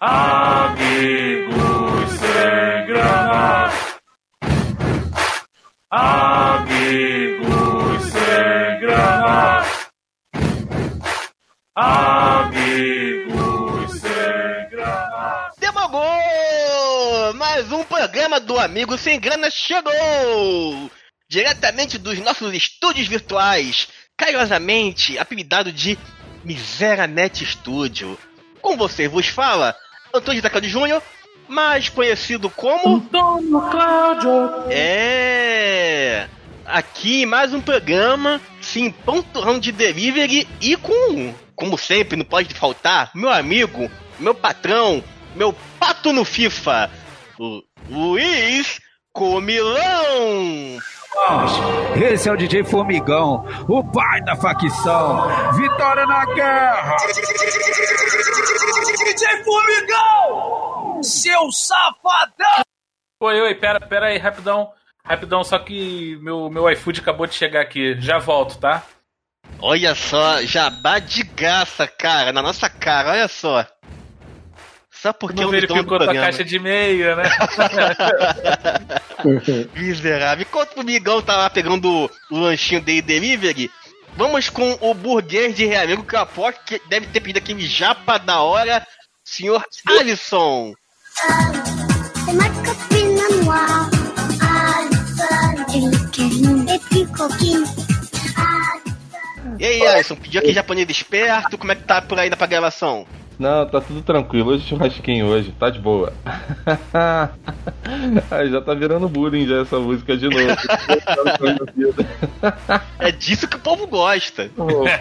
Amigos sem grana. Amigos sem grana. Amigos sem grana. Demogou! Mais um programa do Amigo Sem Grana chegou! Diretamente dos nossos estúdios virtuais, carinhosamente apelidado de Miseranet Studio. Com você vos fala Antônio Zacaldi Júnior, mais conhecido como. Antônio Cláudio. É! Aqui mais um programa, sim, pontuão de delivery e com, como sempre, não pode faltar, meu amigo, meu patrão, meu pato no FIFA, o Luiz Comilão! Esse é o DJ Formigão, o pai da facção. Vitória na guerra! DJ Formigão! Seu safadão! Oi, oi, pera, pera aí, rapidão. Rapidão, só que meu, meu iFood acabou de chegar aqui. Já volto, tá? Olha só, jabá de graça, cara, na nossa cara, olha só. Só porque Não eu me dou no verificou programa. caixa de e-mail, né? Miserável. Enquanto o Migão tá lá pegando o lanchinho dele delivery, vamos com o burguês de Reamigo, que eu aposto que deve ter pedido aquele japa da hora, senhor Alisson. E aí, Alisson, pediu aquele japonês esperto, como é que tá por aí na gravação? Não, tá tudo tranquilo. Hoje é churrasquinho hoje, tá de boa. Aí já tá virando bullying já essa música de novo. É disso que o povo gosta. Pô, é,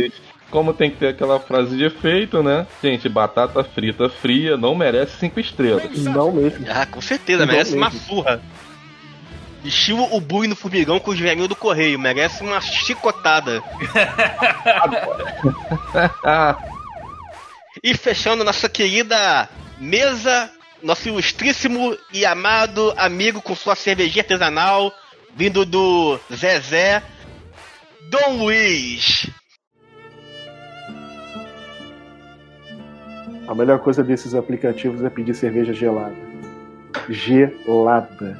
né, Como tem que ter aquela frase de efeito, né? Gente, batata frita fria não merece cinco estrelas. Não mesmo. Ah, com certeza, Não merece uma mesmo. surra. Estilo o bui no formigão com os velhinhos do correio, merece uma chicotada. E fechando nossa querida mesa, nosso ilustríssimo e amado amigo com sua cervejinha artesanal, vindo do Zezé, Dom Luiz. A melhor coisa desses aplicativos é pedir cerveja gelada. Gelada.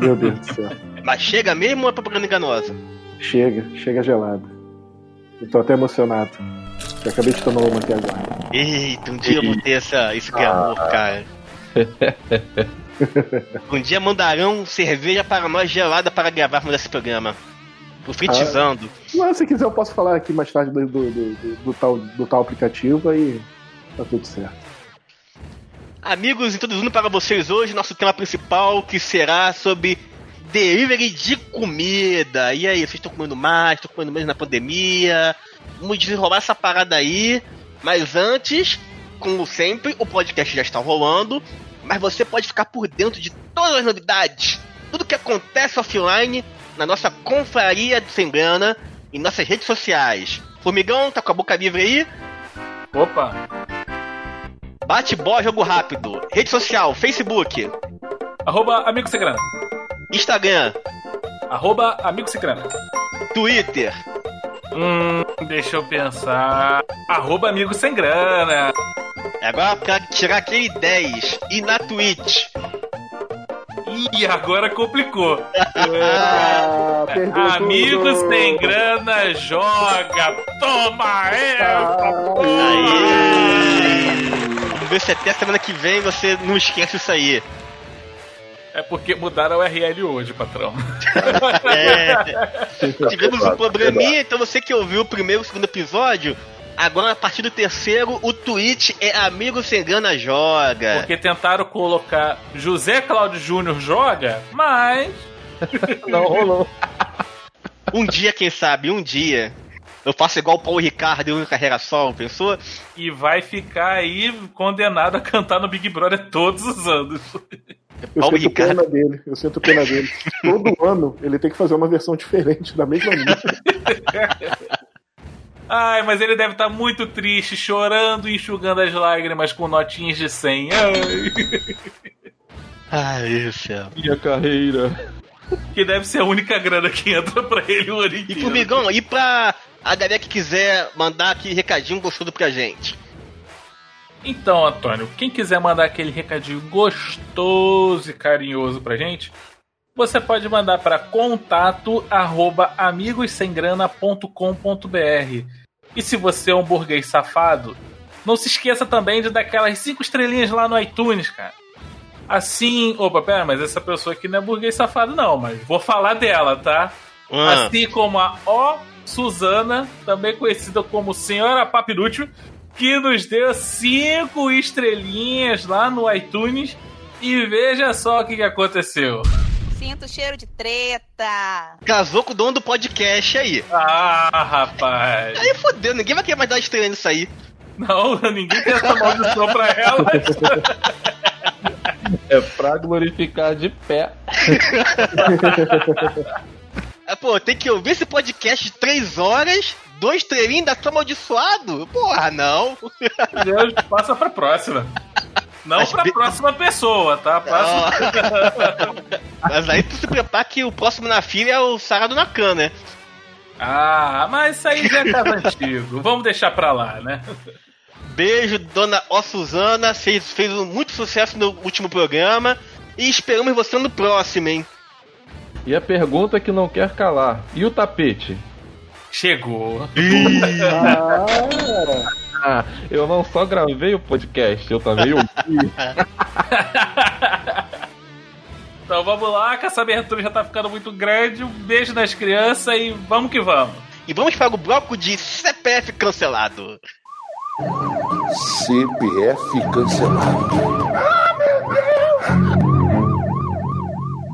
Meu Deus do céu. Mas chega mesmo ou é propaganda enganosa? Chega, chega gelada. Eu tô até emocionado. Eu acabei de tomar uma aqui agora. Eita, um dia eu vou ter essa, esse glamour, cara. Um dia mandarão cerveja para nós gelada para gravarmos esse programa. O Fritizando. Mas se quiser eu posso falar aqui mais tarde do, do, do- do- tal, do tal aplicativo aí tá tudo certo. Amigos, introduzindo para vocês hoje nosso tema principal, que será sobre delivery de comida. E aí, vocês estão comendo mais, estão comendo menos na pandemia? Vamos desenrolar essa parada aí. Mas antes, como sempre, o podcast já está rolando. Mas você pode ficar por dentro de todas as novidades, tudo que acontece offline na nossa confraria do Sem Grana, em nossas redes sociais. Formigão, tá com a boca livre aí? Opa! Bate bola, jogo rápido. Rede social, Facebook, Arroba Amigo Sem Grana. Instagram, Arroba Amigo Sem Grana. Twitter, Hum, deixa eu pensar. Arroba Amigo Sem Grana. agora pra tirar aquele 10 e na Twitch. Ih, agora complicou. Ah, Amigos tudo. Sem Grana joga. Toma essa. Aê! Vamos ver se até semana que vem você não esquece isso aí. É porque mudaram a URL hoje, patrão. É, tivemos um probleminha, então você que ouviu o primeiro e o segundo episódio, agora a partir do terceiro, o tweet é Amigo Sem Grana Joga. Porque tentaram colocar José Cláudio Júnior joga, mas Não rolou. Um dia, quem sabe, um dia. Eu faço igual o Paulo Ricardo em uma carreira solo, pensou? e vai ficar aí condenado a cantar no Big Brother todos os anos. Eu Paulo sinto Ricardo. pena dele. Eu sinto pena dele. Todo ano ele tem que fazer uma versão diferente da mesma música. Ai, mas ele deve estar muito triste, chorando e enxugando as lágrimas com notinhas de 100. Ai, Ai, meu céu. minha carreira. Que deve ser a única grana que entra pra ele o ano E. Formigão, e pra a galera que quiser mandar aqui recadinho gostoso pra gente? Então, Antônio, quem quiser mandar aquele recadinho gostoso e carinhoso pra gente, você pode mandar para contato arroba amigossemgrana.com.br. E se você é um burguês safado, não se esqueça também de dar aquelas cinco estrelinhas lá no iTunes, cara. Assim. Opa, pera, mas essa pessoa aqui não é burguês safado, não, mas vou falar dela, tá? Ah. Assim como a O Suzana, também conhecida como Senhora Papinútil, que nos deu cinco estrelinhas lá no iTunes. E veja só o que, que aconteceu. Sinto cheiro de treta. Casou com o dono do podcast aí. Ah, rapaz. Aí fodeu, ninguém vai querer mais dar estreia nisso aí. Não, ninguém tem essa maldição pra ela. É pra glorificar de pé. Ah, pô, tem que ouvir esse podcast de três horas, dois treininhos, ainda tô amaldiçoado? Porra, não. Deus, passa pra próxima. Não Mas pra be- próxima pessoa, tá? Passa... Mas aí tu se prepara que o próximo na fila é o Sarado Nakan, né? Ah, mas isso aí já é caso antigo. Vamos deixar pra lá, né? Beijo, dona Ó Suzana. Fez, fez um- muito sucesso no último programa. E esperamos você no próximo, hein? E a pergunta que não quer calar: e o tapete? Chegou. Ah, eu não só gravei o podcast, eu também ouvi. Então vamos lá, que essa abertura já tá ficando muito grande. Um beijo nas crianças e vamos que vamos. E vamos para o bloco de CPF cancelado. CPF cancelado.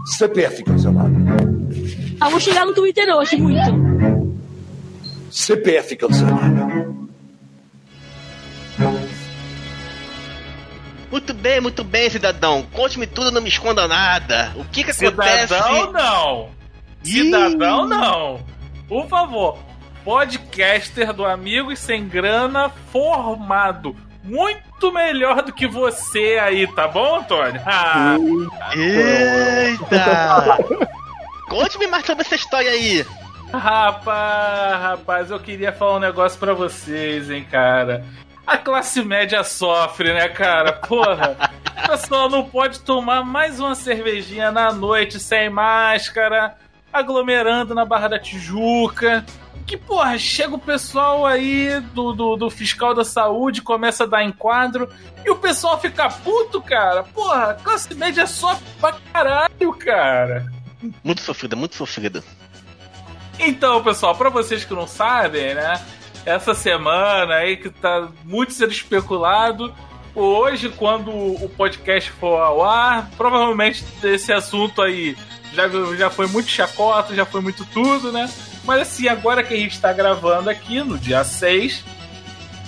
CPF cancelado. Ah, vou chegar no Twitter hoje, muito. CPF cancelado. Muito bem, muito bem, cidadão. Conte-me tudo, não me esconda nada. O que que acontece? Cidadão não. Cidadão não. Por favor. Podcaster do Amigos Sem Grana formado. Muito melhor do que você aí, tá bom, Antônio? Ah, Eita! Conte-me mais sobre essa história aí. rapaz, rapaz, eu queria falar um negócio pra vocês, hein, cara. A classe média sofre, né, cara? Porra, o pessoal não pode tomar mais uma cervejinha na noite sem máscara, aglomerando na Barra da Tijuca. Que, porra, chega o pessoal aí do, do, do fiscal da saúde, começa a dar enquadro, e o pessoal fica puto, cara. Porra, classe média sofre pra caralho, cara. Muito sofrida, muito sofrida. Então, pessoal, pra vocês que não sabem, né? Essa semana aí que tá muito sendo especulado. Hoje, quando o podcast for ao ar, provavelmente esse assunto aí já, já foi muito chacota, já foi muito tudo, né? Mas assim, agora que a gente tá gravando aqui, no dia 6,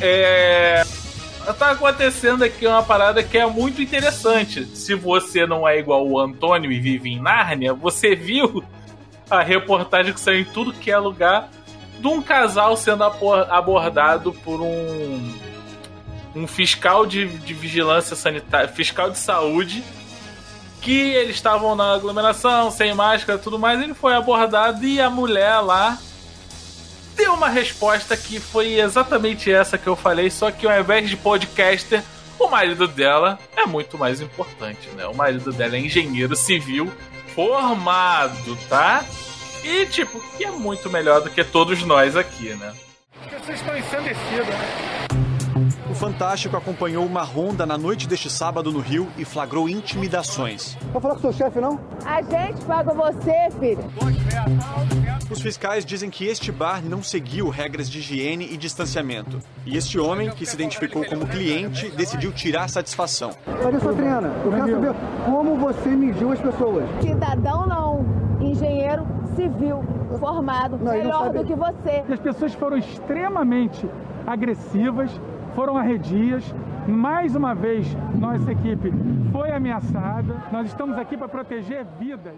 é. Tá acontecendo aqui uma parada que é muito interessante. Se você não é igual o Antônio e vive em Nárnia, você viu a reportagem que saiu em tudo que é lugar de um casal sendo abordado por um um fiscal de, de vigilância sanitária, fiscal de saúde, que eles estavam na aglomeração, sem máscara tudo mais, ele foi abordado e a mulher lá deu uma resposta que foi exatamente essa que eu falei, só que ao invés de podcaster, o marido dela é muito mais importante, né? O marido dela é engenheiro civil formado, tá? E, tipo, que é muito melhor do que todos nós aqui, né? Vocês estão ensandecidos, né? O Fantástico acompanhou uma ronda na noite deste sábado no Rio e flagrou intimidações. Vai falar com seu chefe, não? A gente paga você, filho. Os fiscais dizem que este bar não seguiu regras de higiene e distanciamento. E este homem, que se identificou como cliente, decidiu tirar satisfação. Cadê sua Triana? Eu quero saber como você mediu as pessoas. Cidadão não. Engenheiro civil formado. Não, melhor do que você. As pessoas foram extremamente agressivas, foram arredias. Mais uma vez, nossa equipe foi ameaçada. Nós estamos aqui para proteger vidas.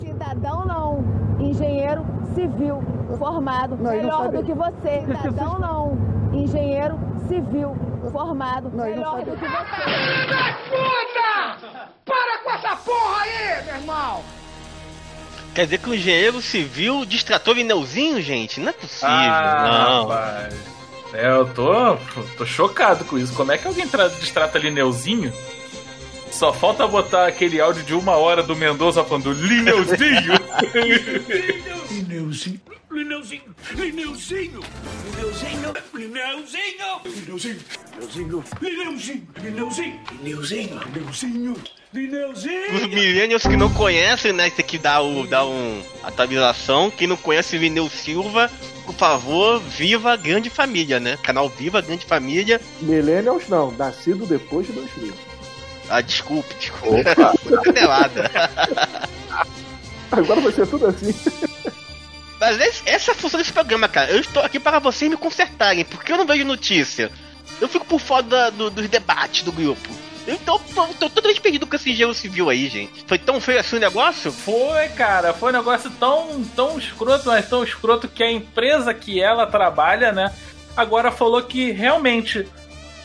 Cidadão não. Engenheiro civil formado. Não, melhor do que você. Cidadão não. Engenheiro civil formado. Não, melhor do que você. Puta! Para com essa porra aí, meu irmão! Quer dizer que o engenheiro civil distratou Vineuzinho, gente? Não é possível, Ah, não. rapaz. É, eu tô, tô chocado com isso. Como é que alguém tra destrata Lineuzinho? Só falta botar aquele áudio de uma hora do Mendonça falando Lineuzinho. Lineuzinho. Lineuzinho, Lineuzinho, Lineuzinho, Lineuzinho, Lineuzinho, Lineuzinho, Lineuzinho, Lineuzinho, Lineuzinho, Lineuzinho, Lineuzinho. Os millennials que não conhecem, né? Isso aqui dá, o, dá um atualização. Quem não conhece Vineu Silva, por favor, viva a grande família, né? Canal Viva a Grande Família. Millennials não, nascido depois de 2000. Ah, desculpe, desculpe. Canelada. Agora vai ser tudo assim. Mas esse- essa é a função desse programa, cara. Eu estou aqui para vocês me consertarem, porque eu não vejo notícia. Eu fico por fora da- do- dos debates do grupo. Então, tô, tô totalmente perdido com esse engenheiro civil aí, gente. Foi tão feio assim o negócio? Foi, cara, foi um negócio tão, tão escroto, mas tão escroto que a empresa que ela trabalha, né, agora falou que realmente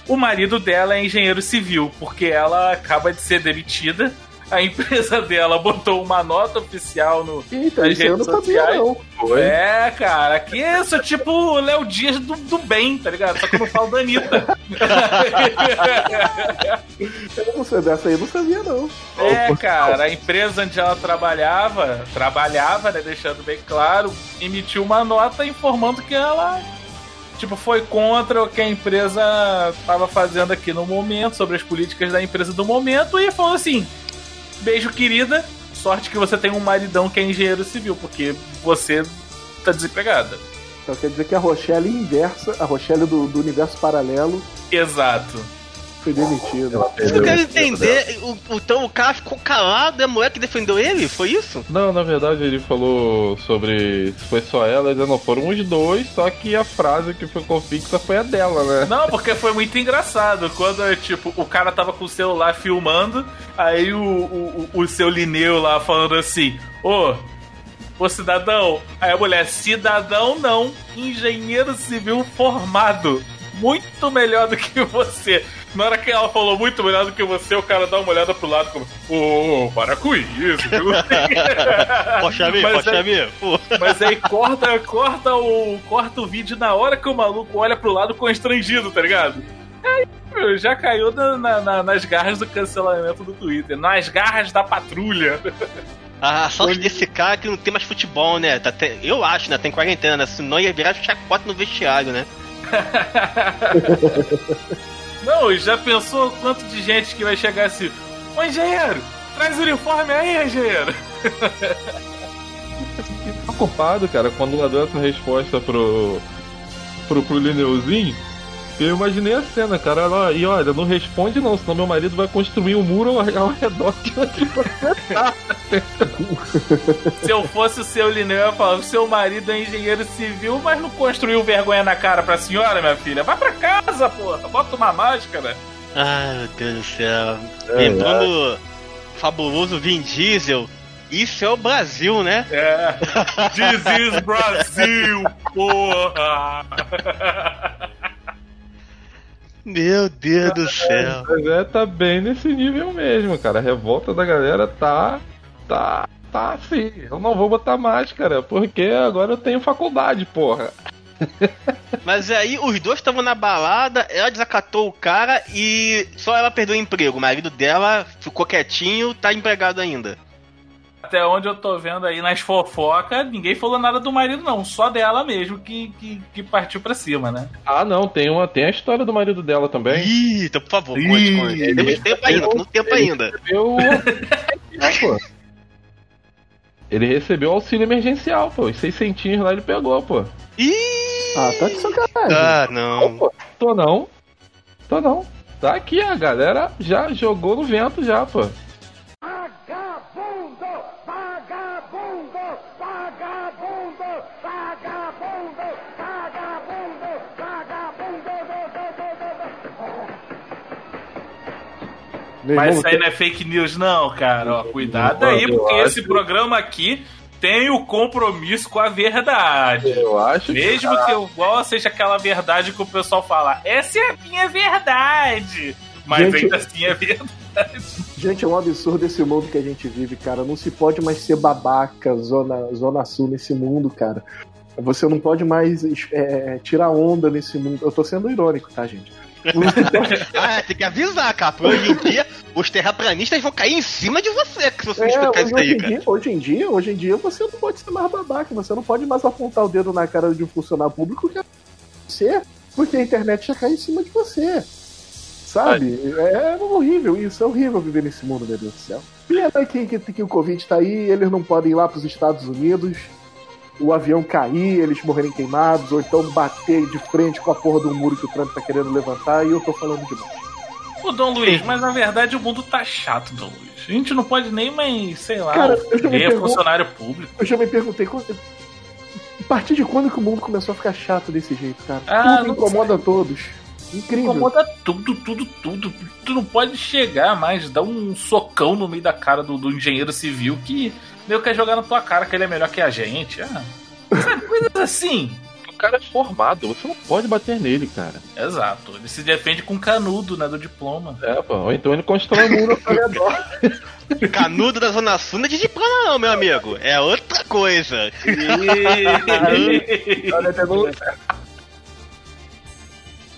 o marido dela é engenheiro civil, porque ela acaba de ser demitida. A empresa dela botou uma nota oficial no, Eita, isso eu redes não sabia, sociais. não. Foi? É, cara, que isso é tipo o Léo Dias do, do bem, tá ligado? Só que eu não falo da Anitta. Eu não sei dessa aí, eu não sabia, não. É, cara, a empresa onde ela trabalhava, trabalhava, né, deixando bem claro, emitiu uma nota informando que ela, tipo, foi contra o que a empresa estava fazendo aqui no momento, sobre as políticas da empresa do momento, e falou assim: beijo, querida, sorte que você tem um maridão que é engenheiro civil, porque você tá desempregada. Então quer dizer que a Rochelle inversa, a Rochelle do, do universo paralelo, Exato. Foi demitida. Eu quero entender, o, então o cara ficou calado e a mulher que defendeu ele? Foi isso? Não, na verdade ele falou sobre se foi só ela, eles não foram os dois, só que a frase que ficou fixa foi a dela, né? Não, porque foi muito engraçado. Quando, tipo, o cara tava com o celular filmando, aí o, o, o- o seu Lineu lá falando assim: Ô, ô cidadão. Aí a mulher: cidadão não, engenheiro civil formado. Muito melhor do que você. Na hora que ela falou muito melhor do que você, o cara dá uma olhada pro lado como: Ô, para com isso. viu?" Poxa, Mas poxa, é-. Pô. Mas aí corta, corta, o, corta o vídeo na hora que o maluco olha pro lado constrangido, tá ligado? Aí, meu, já caiu na- na- na- nas garras do cancelamento do Twitter, nas garras da patrulha. A sorte desse cara é que não tem mais futebol, né? Tá eu acho, né? Tem quarentena, né? Senão ia virar chacota no vestiário, né? Não, já pensou quanto de gente que vai chegar assim: Ô engenheiro, traz o uniforme aí, engenheiro. preocupado, cara, quando ela deu essa resposta pro. pro, pro Lineuzinho. Eu imaginei a cena, cara. Ela, e olha, não responde não, senão meu marido vai construir um muro ao, redor de onde você tá. Se eu fosse o seu Lineu, eu ia falar: seu marido é engenheiro civil, mas não construiu vergonha na cara pra senhora, minha filha. Vai pra casa, porra, bota uma máscara. Ai, meu Deus do céu. É, Lembrando o fabuloso Vin Diesel. Isso é o Brasil, né? É. This is Brasil, porra! Meu Deus do céu. Mas é, tá bem nesse nível mesmo, cara. A revolta da galera tá. tá. tá assim. Eu não vou botar máscara, porque agora eu tenho faculdade, porra. Mas aí os dois estavam na balada, ela desacatou o cara e só ela perdeu o emprego. O marido dela ficou quietinho, tá empregado ainda. Até onde eu tô vendo aí nas fofocas, ninguém falou nada do marido, não. Só dela mesmo que, que, que partiu pra cima, né? Ah, não, tem, uma, tem a história do marido dela também. Ih, então, por favor, conte, conte. Temos tempo ainda, temos tempo ainda. recebeu. É, pô. Ele recebeu auxílio emergencial, pô. Os seis centinhos lá ele pegou, pô. Ih! Ah, tá de sacanagem. Ah, não. Pô, tô não. Tô não. Tá aqui, a galera já jogou no vento já, pô. Meu Mas irmão, isso aí não é fake news, não, cara. Ó, cuidado aí, Eu porque esse programa aqui tem o compromisso com a verdade. Eu acho Mesmo que igual seja aquela verdade que o pessoal fala, essa é a minha verdade. Mas Gente- ainda assim é verdade. Gente, é um absurdo esse mundo que a gente vive, cara. Não se pode mais ser babaca, zona, zona sul nesse mundo, cara. Você não pode mais é, tirar onda nesse mundo. Eu tô sendo irônico, tá, gente? Ah, tem que avisar, cara. porque Hoje em dia, os terraplanistas vão cair em cima de você se você É, explicar isso aí, cara. dia, hoje em dia, hoje em dia, você não pode ser mais babaca, você não pode mais apontar o dedo na cara de um funcionário público que é você, porque a internet já cai em cima de você. Sabe? É horrível isso, é horrível viver nesse mundo, meu Deus do céu. Pena que, que, que o Covid tá aí, eles não podem ir lá pros Estados Unidos, o avião cair, eles morrerem queimados, ou então bater de frente com a porra do muro que o Trump tá querendo levantar, e eu tô falando demais. Ô, Dom Luiz, mas na verdade o mundo tá chato, Dom Luiz. A gente não pode nem mais, sei lá, Cara, eu já pergunto- funcionário público. Eu já me perguntei, quando- a partir de quando que o mundo começou a ficar chato desse jeito, cara? Ah, Tudo incomoda todos. Incrível. Incomoda tudo, tudo, tudo. Tu não pode chegar mais, dar um socão no meio da cara do, do engenheiro civil que meio quer jogar na tua cara que ele é melhor que a gente. Ah, sabe, coisas assim. O cara é formado, você não pode bater nele, cara. Exato. Ele se defende com canudo, né, do diploma. É, pô. Ou então ele constrói um muro ao redor. Canudo da Zona Sul não é de diploma, não, meu amigo. É outra coisa. Olha.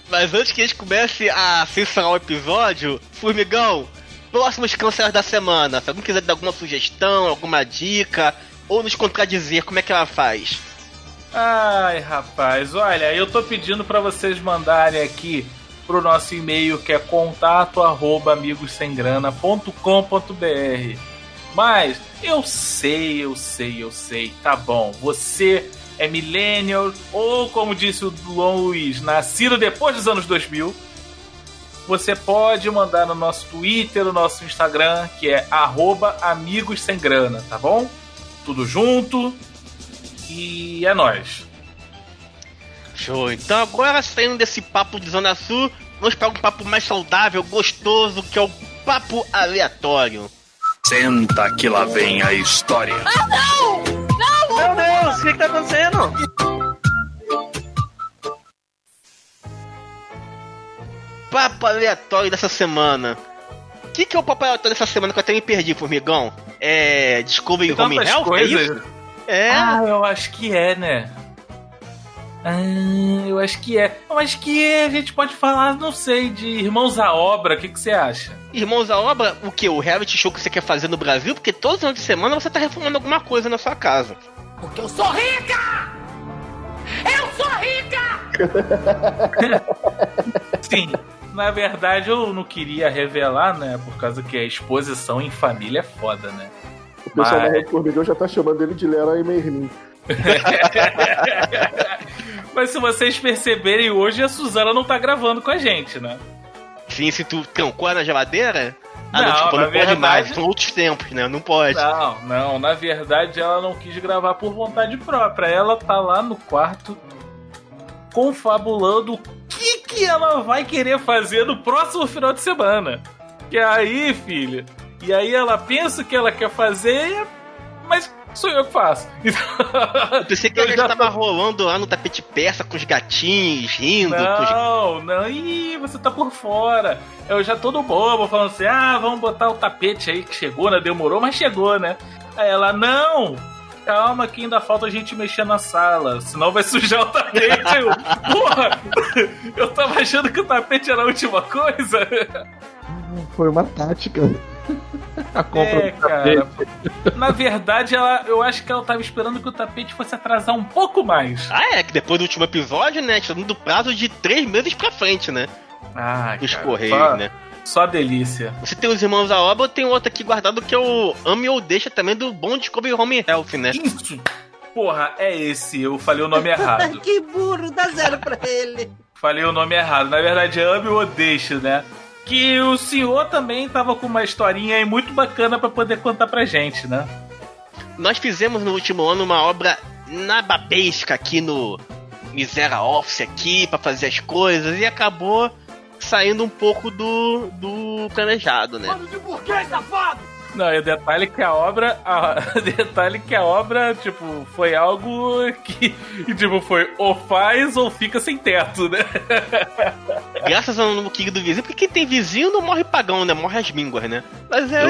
Mas antes que a gente comece a censurar o episódio, Formigão, próximos cancelados da semana. Se alguém quiser dar alguma sugestão, alguma dica, ou nos contradizer, como é que ela faz? Ai, rapaz, olha, eu tô pedindo pra vocês mandarem aqui pro nosso e-mail que é contato arroba amigossemgrana.com.br. Mas eu sei, eu sei, eu sei, tá bom. Você é millennial ou como disse o Dom Luiz, nascido depois dos anos 2000. Você pode mandar no nosso Twitter, no nosso Instagram, que é arroba amigos sem grana, tá bom? Tudo junto. E é nóis. Show. Então agora, saindo desse papo de Zona Sul, vamos para um papo mais saudável, gostoso, que é o papo aleatório. Senta que lá vem a história. Ah, não! Não! Meu Deus, o que, que tá acontecendo? Papo aleatório dessa semana. O que, que é o papo aleatório dessa semana que eu até me perdi, formigão? É. Discovery Home Health? É coisas. isso? É. Ah, eu acho que é, né? Ah, eu acho que é. Eu acho que a gente pode falar, não sei, de Irmãos à Obra. O que, que você acha? Irmãos à obra, o que? O reality show que você quer fazer no Brasil? Porque todos os anos de semana você tá reformando alguma coisa na sua casa. Porque eu sou rica! Eu sou rica! Sim. Na verdade, eu não queria revelar, né? Por causa que a exposição em família é foda, né? O pessoal da Mas- Rede Formigão já tá chamando ele de Leroy Merlin. Mas se vocês perceberem, hoje a Suzana não tá gravando com a gente, né? Sim, se tu trancou na geladeira? Ah, Não, não, na não pode verdade- mais. São outros tempos, né? Não pode. Não, não. Na verdade, ela não quis gravar por vontade própria. Ela tá lá no quarto confabulando o que, ela vai querer fazer no próximo final de semana. Que aí, filha. E aí ela pensa que ela quer fazer, mas sou eu que faço. Eu pensei que Eu ela já já tava rolando lá no tapete persa com os gatinhos, rindo. com os- Não, não, ih, você tá por fora. Eu já todo bobo falando assim: ah, vamos botar o tapete aí que chegou, né? Demorou, mas chegou, né? Aí ela, não, calma que ainda falta a gente mexer na sala, senão vai sujar o tapete. Eu, Porra, eu tava achando que o tapete era a última coisa. Foi uma tática. A compra É, do cara. tapete. Na verdade, ela, eu acho que ela tava esperando que o tapete fosse atrasar um pouco mais. Ah, é, que depois do último episódio, né? Tinha dando prazo de três meses pra frente, né? Ah, Os cara, Correios, só- né? Só delícia. Você tem os irmãos à obra, tem outro aqui guardado que é o Ame ou Deixa também do Bom Discovery Home Health, né? Isso! Porra, é esse. Eu falei o nome errado. que burro, dá zero pra ele. Falei o nome errado. Na verdade é Ame ou Deixa, né? Que o senhor também tava com uma historinha aí muito bacana pra poder contar pra gente, né? Nós fizemos no último ano uma obra nababesca aqui no Misera Office aqui pra fazer as coisas e acabou saindo um pouco do, do planejado, né? De porquê, safado? Não, e o detalhe que a obra. A, detalhe que a obra, tipo, foi algo que. Tipo, foi ou faz ou fica sem teto, né? Graças ao novo King do vizinho, porque quem tem vizinho não morre pagão, né? Morre as mínguas, né? Mas é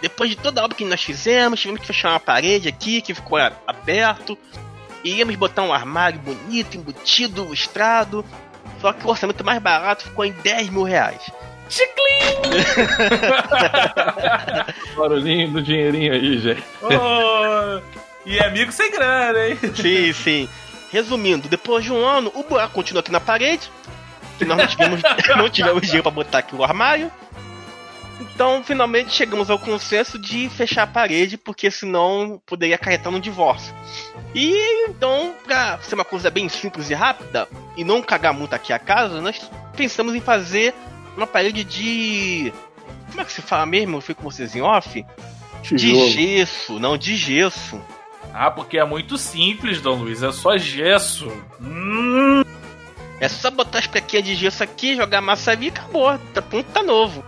Depois de toda a obra que nós fizemos, tivemos que fechar uma parede aqui que ficou aberto. Iríamos botar um armário bonito, embutido, lustrado. Só que o orçamento mais barato ficou em 10 mil reais. Barulhinho do dinheirinho aí, gente. Oh, e amigo sem grana, hein? Sim, sim. Resumindo, depois de um ano, o buraco continua aqui na parede. Que nós não tivemos, não tivemos dinheiro pra botar aqui o armário. Então, finalmente chegamos ao consenso de fechar a parede, porque senão poderia acarretar no divórcio. E então, pra ser uma coisa bem simples e rápida, e não cagar muito aqui a casa, nós pensamos em fazer uma parede de. Como é que se fala mesmo? Eu fico com vocês em off? De Tijolo. gesso, não, de gesso. Ah, porque é muito simples, Dom Luiz. É só gesso. Hum. É só botar as plaquinhas de gesso aqui, jogar massa ali e acabou. Tá pronto, tá novo.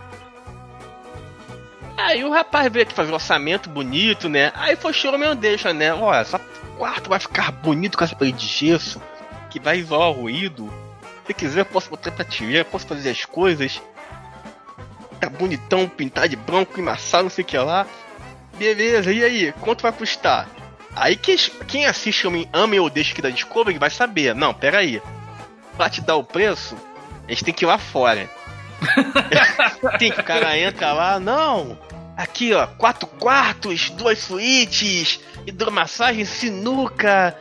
Aí o rapaz veio aqui fazer um orçamento bonito, né? Aí foi choro meu deixa, né? Olha, essa quarto vai ficar bonito com essa parede de gesso, que vai isolar o ruído. Se quiser, eu posso botar prateleira, posso fazer as coisas. Tá bonitão, pintar de branco, emassar, não sei o que lá. Beleza, e aí? Quanto vai custar? Aí quem, quem assiste Homem Ama ou Deixa aqui da Discovery vai saber. Não, pera aí. Pra te dar o preço, a gente tem que ir lá fora. tem que o cara entra lá, não. Aqui, ó, quatro quartos, duas suítes, hidromassagem, sinuca.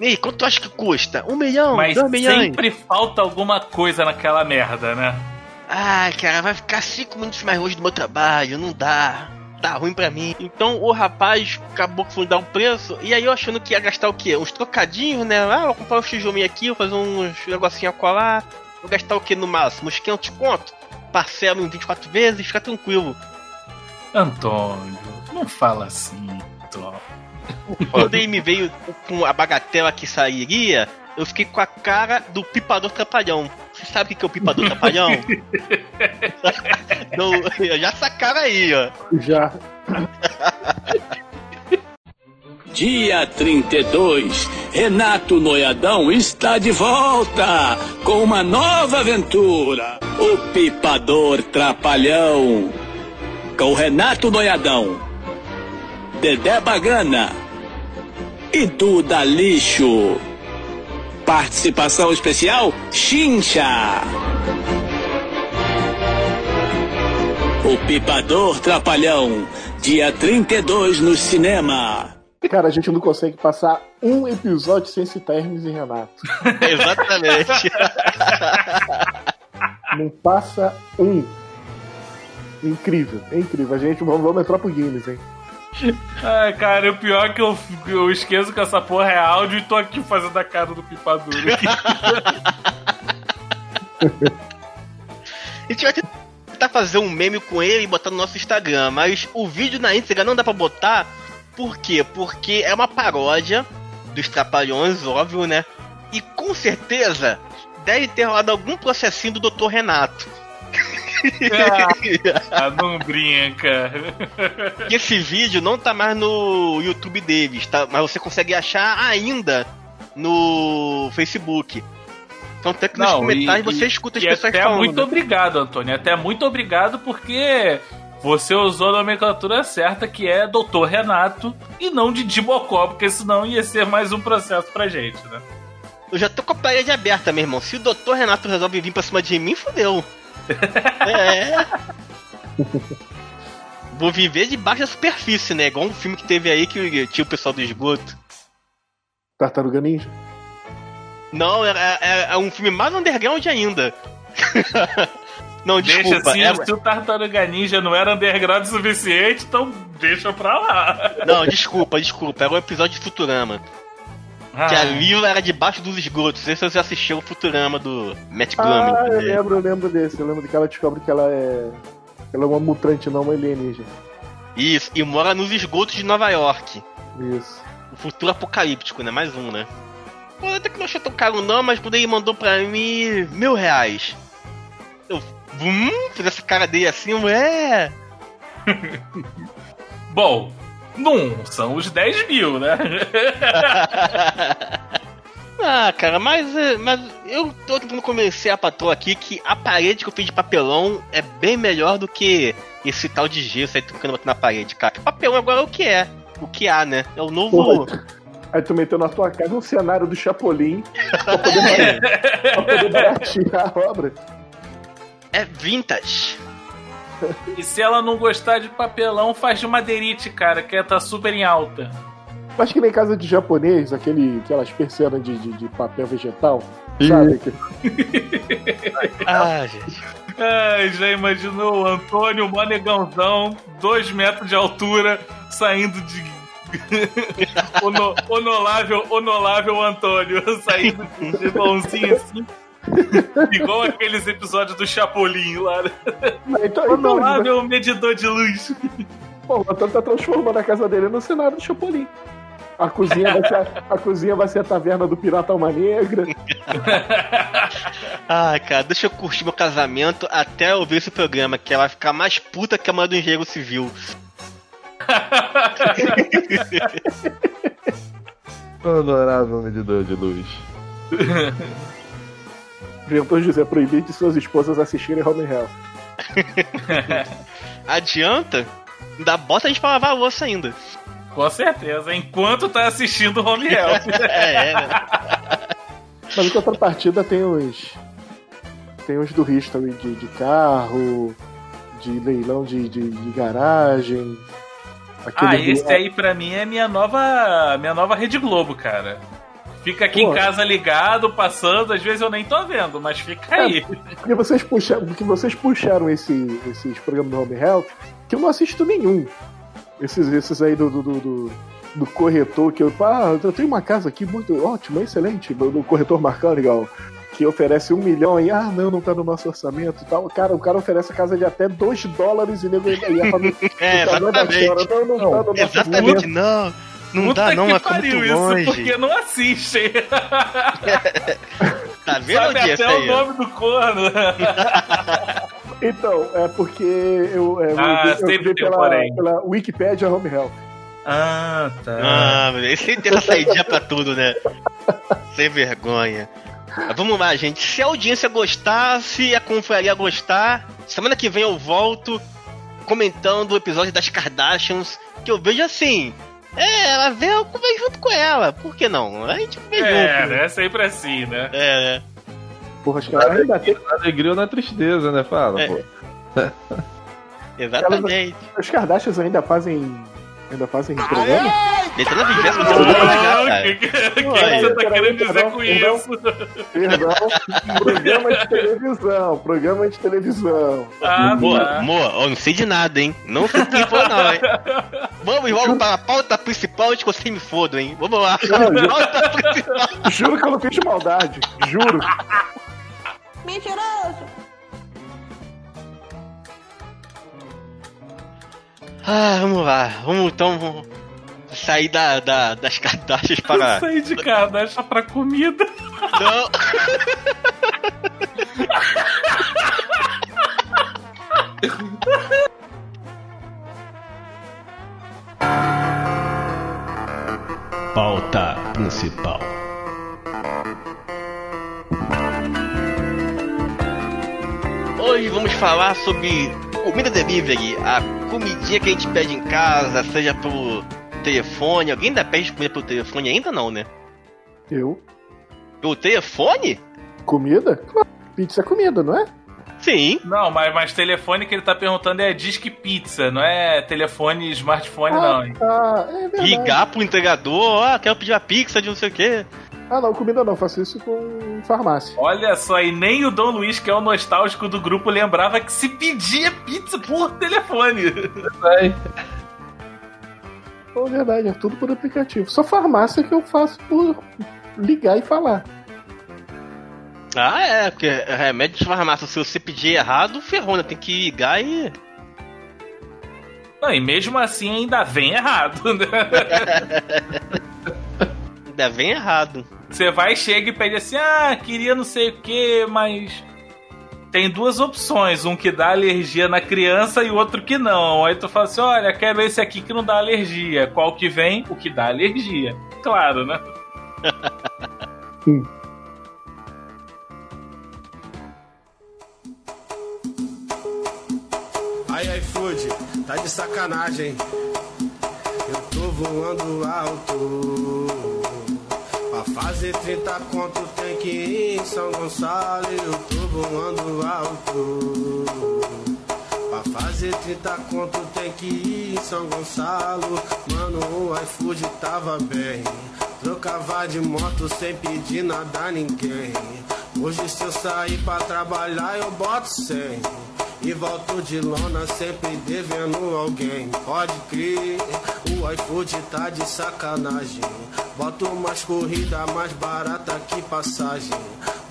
E aí, quanto tu acha que custa? Um milhão, Mas dois milhões? sempre falta alguma coisa naquela merda, né? Ai, cara, vai ficar cinco minutos mais longe do meu trabalho, não dá. Tá ruim pra mim. Então o rapaz acabou que foi dar um preço. E aí eu achando que ia gastar o quê? Uns trocadinhos, né? Ah, vou comprar um tijolinho aqui, vou fazer uns negocinho a colar. Vou gastar o quê no máximo? Uns 500 conto? Parcelo em 24 vezes, fica tranquilo. Antônio, não fala assim, Antônio. Quando ele me veio com a bagatela que sairia, eu fiquei com a cara do pipador trapalhão. Você sabe o que é o pipador trapalhão? Não, já sacaram aí, ó. Já. Dia 32, Renato Noiadão está de volta com uma nova aventura. O Pipador Trapalhão. Com Renato Noiadão, Dedé Bagana e Duda Lixo. Participação especial, Chincha. O Pipador Trapalhão, dia 32 no cinema. Cara, a gente não consegue passar um episódio sem citar Hermes e Renato. Exatamente. Não passa um. Incrível, é incrível. A gente vamos, vamos entrar pro Guinness, hein? Ai, cara, o pior é que eu, eu esqueço que essa porra é áudio e tô aqui fazendo a cara do pipaduro. A gente vai tentar fazer um meme com ele e botar no nosso Instagram, mas o vídeo na íntegra não dá pra botar. Por quê? Porque é uma paródia dos Trapalhões, óbvio, né? E com certeza deve ter rolado algum processinho do Dr. Renato. ah, não brinca. E esse vídeo não tá mais no YouTube deles, tá? Mas você consegue achar ainda no Facebook. Então até que nos Não, comentários e- você escuta as e pessoas até falando. muito obrigado, Antônio. Até muito obrigado porque você usou a nomenclatura certa, que é Dr. Renato, e não de Dimocó, porque senão ia ser mais um processo pra gente, né? Eu já tô com a parede aberta, meu irmão. Se o Dr. Renato resolve vir pra cima de mim, fodeu. É. Vou viver debaixo da superfície, né? Igual um filme que teve aí que tinha o pessoal do esgoto. Tartaruga Ninja? Não, é, é- é um filme mais underground ainda. não, Deixa desculpa. assim, é- se o Tartaruga Ninja não era underground o suficiente, então deixa pra lá. Não, desculpa, desculpa. Era um episódio de Futurama. Que Ah. a Lila era debaixo dos esgotos. Não sei se você assistiu o Futurama do Matt Groening. Ah, eu né? lembro, eu lembro desse. Eu lembro que ela descobre que ela é. Ela é uma mutante, não uma alienígena. Isso, e mora nos esgotos de Nova York. Isso. O futuro apocalíptico, né? Mais um, né? Pô, até que não achei tão caro não, mas quando ele mandou pra mim mil reais. Eu, vum, fiz essa cara dele assim, ué. Bom, não são os 10 mil, né? Ah, cara, mas, é, mas eu tô tentando convencer a patroa aqui que a parede que eu fiz de papelão é bem melhor do que esse tal de gesso aí trocando na parede, cara. Papelão agora é o que é. O que há, né? É o novo. Porra. Aí tu meteu na tua casa um cenário do Chapolin pra poder, pra poder baratear a obra. É vintage. E se ela não gostar de papelão, faz de madeirite, cara, que tá super em alta. Acho que nem casa de japonês, aquele, aquelas persianas de, de, de papel vegetal, sabe? Que- Ah, gente. Ai, já imaginou o Antônio, mó negãozão, dois metros de altura, saindo de. Ono- Onolável, onolável Antônio, saindo de mãozinha assim. Igual aqueles episódios do Chapolin lá. né? Então, então, Onolável medidor de luz. Pô, o Antônio tá transformando a casa dele no cenário do Chapolin. A cozinha vai ser a, a cozinha vai ser a taverna do Pirata Alma Negra. Ai, cara, deixa eu curtir meu casamento até eu ver esse programa, que ela vai ficar mais puta que a mãe do engenheiro civil. Honorável medidor de luz. Inventor José proibir de suas esposas assistirem Home Health. Adianta? Ainda bota a gente pra lavar a louça ainda. Com certeza, enquanto tá assistindo Home Health. é, né? Mas em contrapartida tem os. Tem os do History de, de carro, de leilão de, de, de garagem. Ah, esse aí pra mim é minha nova, minha nova Rede Globo, cara. Fica aqui Pô. em casa ligado, passando, às vezes eu nem tô vendo, mas fica aí. Porque vocês puxaram, porque vocês puxaram esse, esses programas do Home Health, que eu não assisto nenhum. Esses, esses aí do, do, do, do- do corretor, que eu. Ah, eu tenho uma casa aqui muito ótima, excelente, do, do corretor Marcão, legal. Que oferece um milhão e, ah, não, não tá no nosso orçamento e tal. Cara, o cara oferece a casa de até 2 dólares e nego e a família. É, exatamente. senhora, Não, não, tá no nosso Exatamente, orçamento. não. Não Puta dá, não, que é muito isso, longe. porque não assistem. Tá vendo Sabe onde é até o aí? ó? nome do corno. Então, é porque eu, é, eu, Ah, eu, sempre vi tem um pela, porém. pela Wikipedia Home Health. Ah, tá. Ah, ele tem essa saidinha pra tudo, né? Sem vergonha. Mas vamos lá, gente. Se a audiência gostar, se a confraria gostar, semana que vem eu volto comentando o episódio das Kardashians, que eu vejo assim. É, ela vê, eu vejo junto com ela. Por que não? A gente vê É, junto. né? Sempre assim, né? É, né? Porra, acho que ela ainda tem. Na alegria ou na tristeza, né? Fala, É. pô. Exatamente. Os Kardashians ainda fazem. Ainda fazem programa? Ele tá na vigésima temporada já, cara. O que, que, que Ué, você tá querendo dizer com isso? Perdão. programa de televisão. Programa de televisão. Ah, Moa, tá. Moa, eu não sei de nada, hein? Não sei quem for, não, hein? Vamos logo para a pauta principal antes que você me foda, hein? Vamos lá. Pauta principal. Juro que eu não fiz maldade. Juro. Mentiroso! Ah, vamos lá. Vamos então vamos sair da, da- das Kardashians para. Sair de casa, deixa pra comida. Não. Pauta principal. Hoje vamos falar sobre comida delivery, a comidinha que a gente pede em casa, seja pelo telefone. Alguém ainda pede comida pelo telefone ainda não, né? Eu? Pelo telefone? Comida? Claro. Pizza é comida, não é? Sim. Não, mas, mas telefone que ele tá perguntando é Disque Pizza, não é telefone smartphone, não, hein? Ah, é verdade. Ligar pro entregador, ah, quero pedir uma pizza de não sei o quê. Ah, não, comida não. Faço isso com farmácia. Olha só, e nem o Dom Luiz, que é o nostálgico do grupo, lembrava que se pedia pizza por telefone. É verdade, é tudo por aplicativo. Só farmácia que eu faço por ligar e falar. Ah, é, porque remédio de farmácia, se você pedir errado, ferrou, né? Tem que ligar e. Não, e mesmo assim ainda vem errado, né? Ainda vem errado. Você vai, chega e pede assim, ah, queria não sei o que, mas tem duas opções, um que dá alergia na criança e outro que não. Aí tu fala assim, olha, quero esse aqui que não dá alergia. Qual que vem? O que dá alergia. Claro, né? Aí, iFood, tá de sacanagem, hein? Eu tô voando alto. Pra fazer 30 conto tem que ir em São Gonçalo. Eu tô voando alto. Pra fazer 30 conto tem que ir em São Gonçalo. Mano, o iFood tava bem. Trocava de moto sem pedir nada a ninguém. Hoje se eu sair pra trabalhar eu boto 100 E volto de lona sempre devendo alguém Pode crer, o iFood tá de sacanagem. Boto mais corrida mais barata que passagem.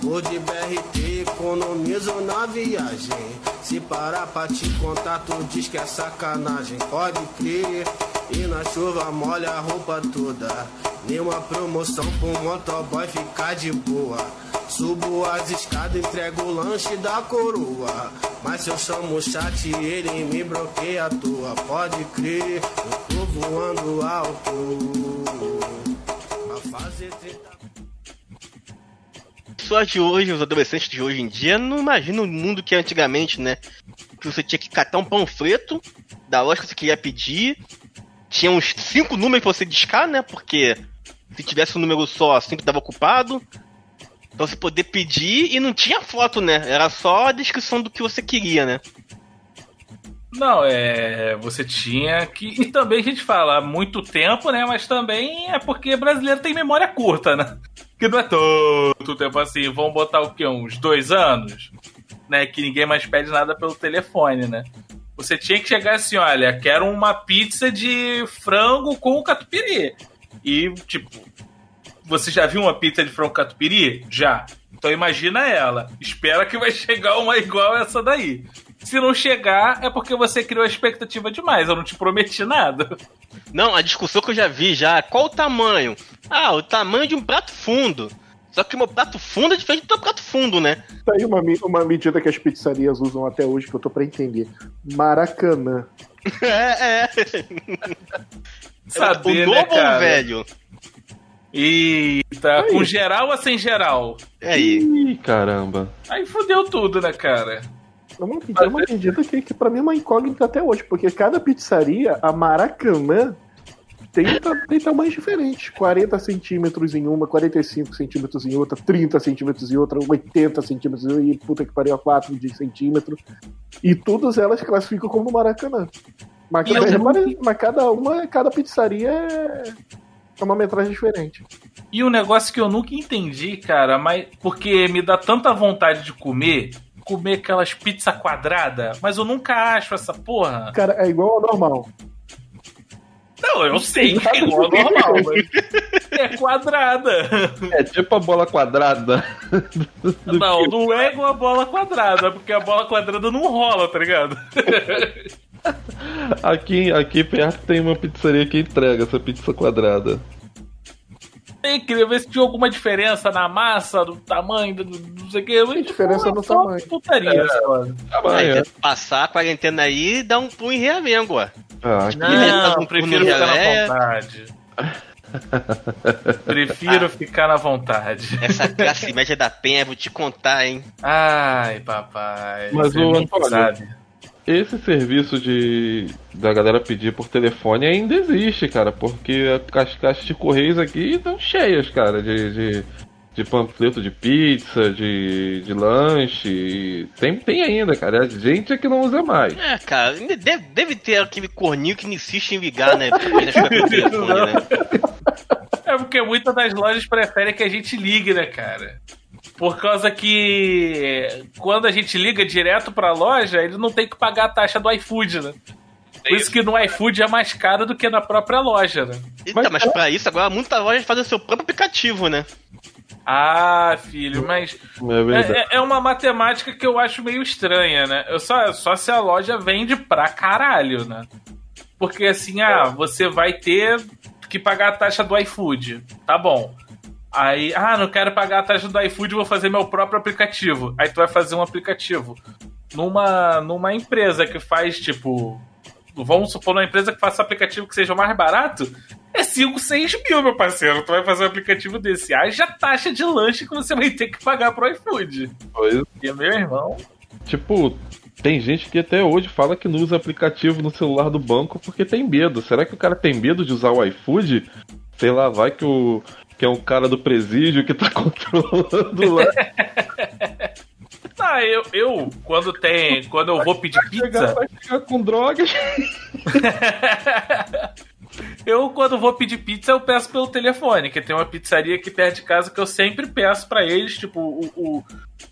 Vou de BRT, economizo na viagem. Se parar pra te contar tu diz que é sacanagem. Pode crer, e na chuva molha a roupa toda. Nenhuma promoção pro motoboy ficar de boa Subo as escadas, entrego o lanche da coroa. Mas se eu chamo o chat, ele me bloqueia à toa. Pode crer, eu tô voando alto. Pra fazer 30 pessoas de hoje, os adolescentes de hoje em dia, não imaginam o mundo que é antigamente, né? Que você tinha que catar um panfleto da loja que você queria pedir. Tinha uns cinco números pra você discar, né? Porque se tivesse um número só, sempre estava ocupado. Pra você poder pedir e não tinha foto, né? Era só a descrição do que você queria, né? Não, é. Você tinha que. E também a gente fala muito tempo, né? Mas também é porque brasileiro tem memória curta, né? Que não é tanto tempo assim. Vamos botar o quê? Uns dois anos? Né? Que ninguém mais pede nada pelo telefone, né? Você tinha que chegar assim: olha, quero uma pizza de frango com catupiry. E, tipo, você já viu uma pizza de frango catupiry? Já. Então imagina ela. Espera que vai chegar uma igual essa daí. Se não chegar, é porque você criou a expectativa demais. Eu não te prometi nada. Não, a discussão que eu já vi já. Qual o tamanho? Ah, o tamanho de um prato fundo. Só que o meu prato fundo é diferente do teu prato fundo, né? Tá aí uma, uma medida que as pizzarias usam até hoje que eu tô pra entender. Maracanã. É, é. Saber, o novo né, cara? ou velho? E tá Aí. com geral ou sem geral? É aí. Ih, caramba. Aí fodeu tudo, né, cara? É uma é uma medida que, que pra mim é uma incógnita até hoje, porque cada pizzaria, a Maracanã, tem, tem tamanhos diferentes. 40 centímetros em uma, 45 centímetros em outra, 30 centímetros em outra, 80 centímetros em outra, e puta que pariu, a 4 de centímetro. E todas elas classificam como Maracanã. Mas, E cada- nunca- mas cada uma, cada pizzaria é é uma metragem diferente. E um negócio que eu nunca entendi, cara, mas porque me dá tanta vontade de comer, comer aquelas pizza quadrada, mas eu nunca acho essa porra. Cara, é igual ao normal. Não, eu sei que é igual ao normal, mas é quadrada. É tipo a bola quadrada. Não, não é igual a bola quadrada, porque a bola quadrada não rola, tá ligado? Aqui, aqui perto tem uma pizzaria que entrega essa pizza quadrada. Eu queria ver se tinha alguma diferença na massa, do tamanho, do, do- não sei o que. Tem diferença no tamanho. Putaria, É. Tamanho, é. tenta passar a quarentena aí e dá um pulo em Realengo, ó. Ah, Não, Não, prefiro não ficar na é. vontade. Prefiro ficar na vontade. Essa classe média da penha, vou te contar, hein? Ai, papai. Mas o Antônio, sabe. Esse serviço de da galera pedir por telefone ainda existe, cara, porque as caixas de correios aqui estão cheias, cara, de, de, de panfleto de pizza, de, de lanche. Tem, tem ainda, cara. A gente é que não usa mais. É, cara, deve, deve ter aquele corninho que não insiste em ligar, né? É telefone, né? É porque muitas das lojas preferem que a gente ligue, né, cara? Por causa que quando a gente liga direto pra loja, ele não tem que pagar a taxa do iFood, né? Por isso que no iFood é mais caro do que na própria loja, né? Então, mas pra isso agora muitas lojas fazem o seu próprio aplicativo, né? Ah, filho, mas É é, é uma matemática que eu acho meio estranha, né? Eu só, só se a loja vende pra caralho, né? Porque assim, ah, você vai ter que pagar a taxa do iFood. Tá bom. Aí, ah, não quero pagar a taxa do iFood, vou fazer meu próprio aplicativo. Aí tu vai fazer um aplicativo numa, numa empresa que faz, tipo. Vamos supor uma empresa que faça aplicativo que seja mais barato. É 5, 6 mil, meu parceiro. Tu vai fazer um aplicativo desse. Haja taxa de lanche que você vai ter que pagar pro iFood. Pois, E meu irmão. tipo, Tem gente que até hoje fala que não usa aplicativo no celular do banco porque tem medo. Será que o cara tem medo de usar o iFood? Sei lá, vai que o que é um cara do presídio que tá controlando lá. Ah, eu, eu quando tem. Quando eu vou pedir pizza. Vai ficar com drogas. Eu, quando vou pedir pizza, eu peço pelo telefone, que tem uma pizzaria aqui perto de casa que eu sempre peço pra eles, tipo, o, o-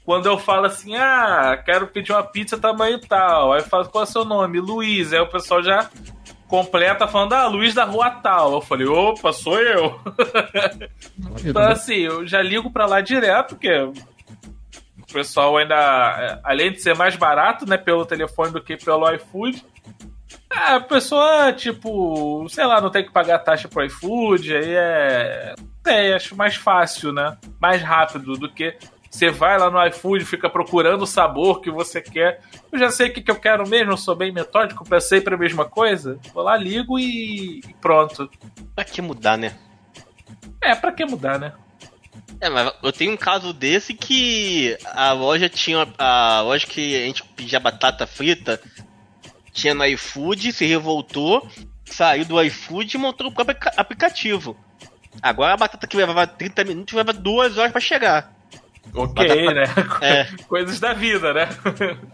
quando eu falo assim, ah, quero pedir uma pizza tamanho tal, aí eu falo, qual é o seu nome? Luiz, aí o pessoal já completa falando, ah, Luiz da rua tal. Eu falei, opa, sou eu. então, assim, eu já ligo pra lá direto, porque o pessoal ainda, além de ser mais barato, né, pelo telefone do que pelo iFood, é, a pessoa, tipo, sei lá, não tem que pagar taxa pro iFood, aí é. É, acho mais fácil, né? Mais rápido do que você vai lá no iFood, fica procurando o sabor que você quer. Eu já sei o que, que eu quero mesmo, eu sou bem metódico, pra sempre a mesma coisa. Vou lá, ligo e, e pronto. Pra que mudar, né? É, pra que mudar, né? É, mas eu tenho um caso desse que a loja tinha. A loja que a gente pedia batata frita tinha no iFood, se revoltou, saiu do iFood e montou o próprio aplica- aplicativo. Agora a batata que levava 30 minutos leva 2 horas pra chegar. Ok, Batata- né? É. Coisas da vida, né?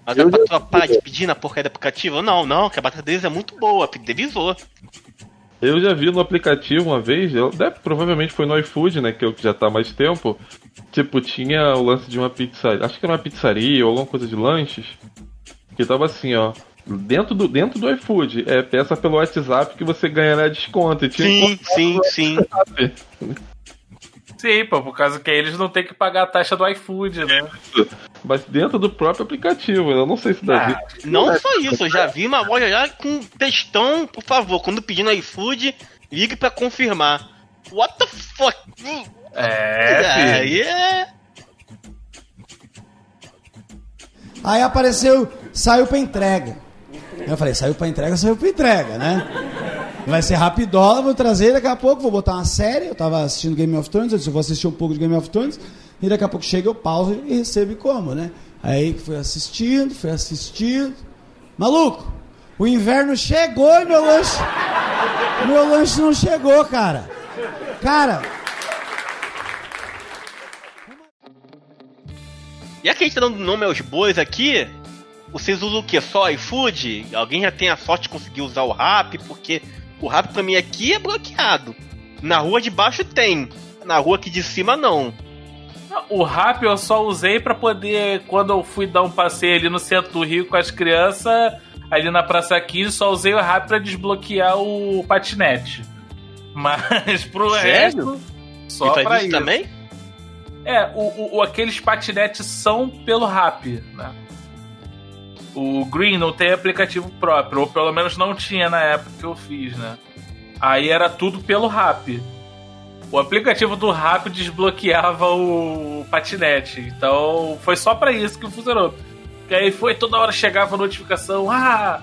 Mas a pessoa para de pedir na porcaria do aplicativo? Não, não, que a batata deles é muito boa, devisou. Eu já vi no aplicativo uma vez, eu, deve, provavelmente foi no iFood, né? Que eu que já tá há mais tempo. Tipo, tinha o lance de uma pizzaria. Acho que era uma pizzaria ou alguma coisa de lanches. Que tava assim, ó. Dentro do, dentro do iFood, é peça pelo WhatsApp que você ganhará desconto. E tinha Sim, sim, sim. Sim, pô, por causa que eles não têm que pagar a taxa do iFood, né? Mas dentro do próprio aplicativo, eu não sei se Davi. Ah, Não só isso, eu já vi uma loja já com textão, por favor, quando pedir no iFood, ligue pra confirmar. What the fuck? É, Aí é. Aí apareceu, saiu pra entrega. Eu falei, saiu pra entrega, saiu pra entrega, né? Vai ser rapidola, vou trazer daqui a pouco, vou botar uma série. Eu tava assistindo Game of Thrones, eu disse, vou assistir um pouco de Game of Thrones, e daqui a pouco chega, eu pauso e recebo e como, né? Aí fui assistindo, fui assistindo. Maluco, o inverno chegou e meu lanche. Meu lanche não chegou, cara. Cara, que a gente tá dando nome aos bois aqui, vocês usam o que? Só iFood? Alguém já tem a sorte de conseguir usar o Rap? Porque o Rap pra mim aqui é bloqueado. Na rua de baixo tem, na rua aqui de cima não. O rap eu só usei pra poder, quando eu fui dar um passeio ali no centro do Rio com as crianças, ali na Praça 15, só usei o rap pra desbloquear o patinete. Mas pro Sério? resto, só E faz pra isso também? É, o, o- o- aqueles patinetes são pelo rap, né? O Green não tem aplicativo próprio, ou pelo menos não tinha na época que eu fiz, né? Aí era tudo pelo rap. O aplicativo do rap desbloqueava o patinete. Então foi só pra isso que funcionou. Que aí foi toda hora chegava a notificação: ah,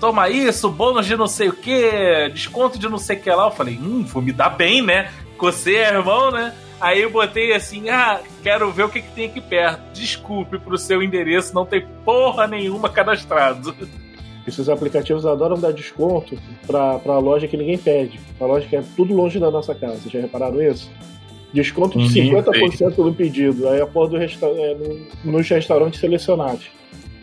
toma isso, bônus de não sei o que, desconto de não sei o que lá. Eu falei: hum, vou me dar bem, né? Você é irmão, né? Aí eu botei assim: ah, quero ver o que, que tem aqui perto. Desculpe pro seu endereço, não tem porra nenhuma cadastrado. Esses aplicativos adoram dar desconto pra, pra loja que ninguém pede. Pra loja que é tudo longe da nossa casa. Vocês já repararam isso? Desconto de Ninguém 50% no pedido. Aí a porra do resta é, no- nos restaurantes selecionados.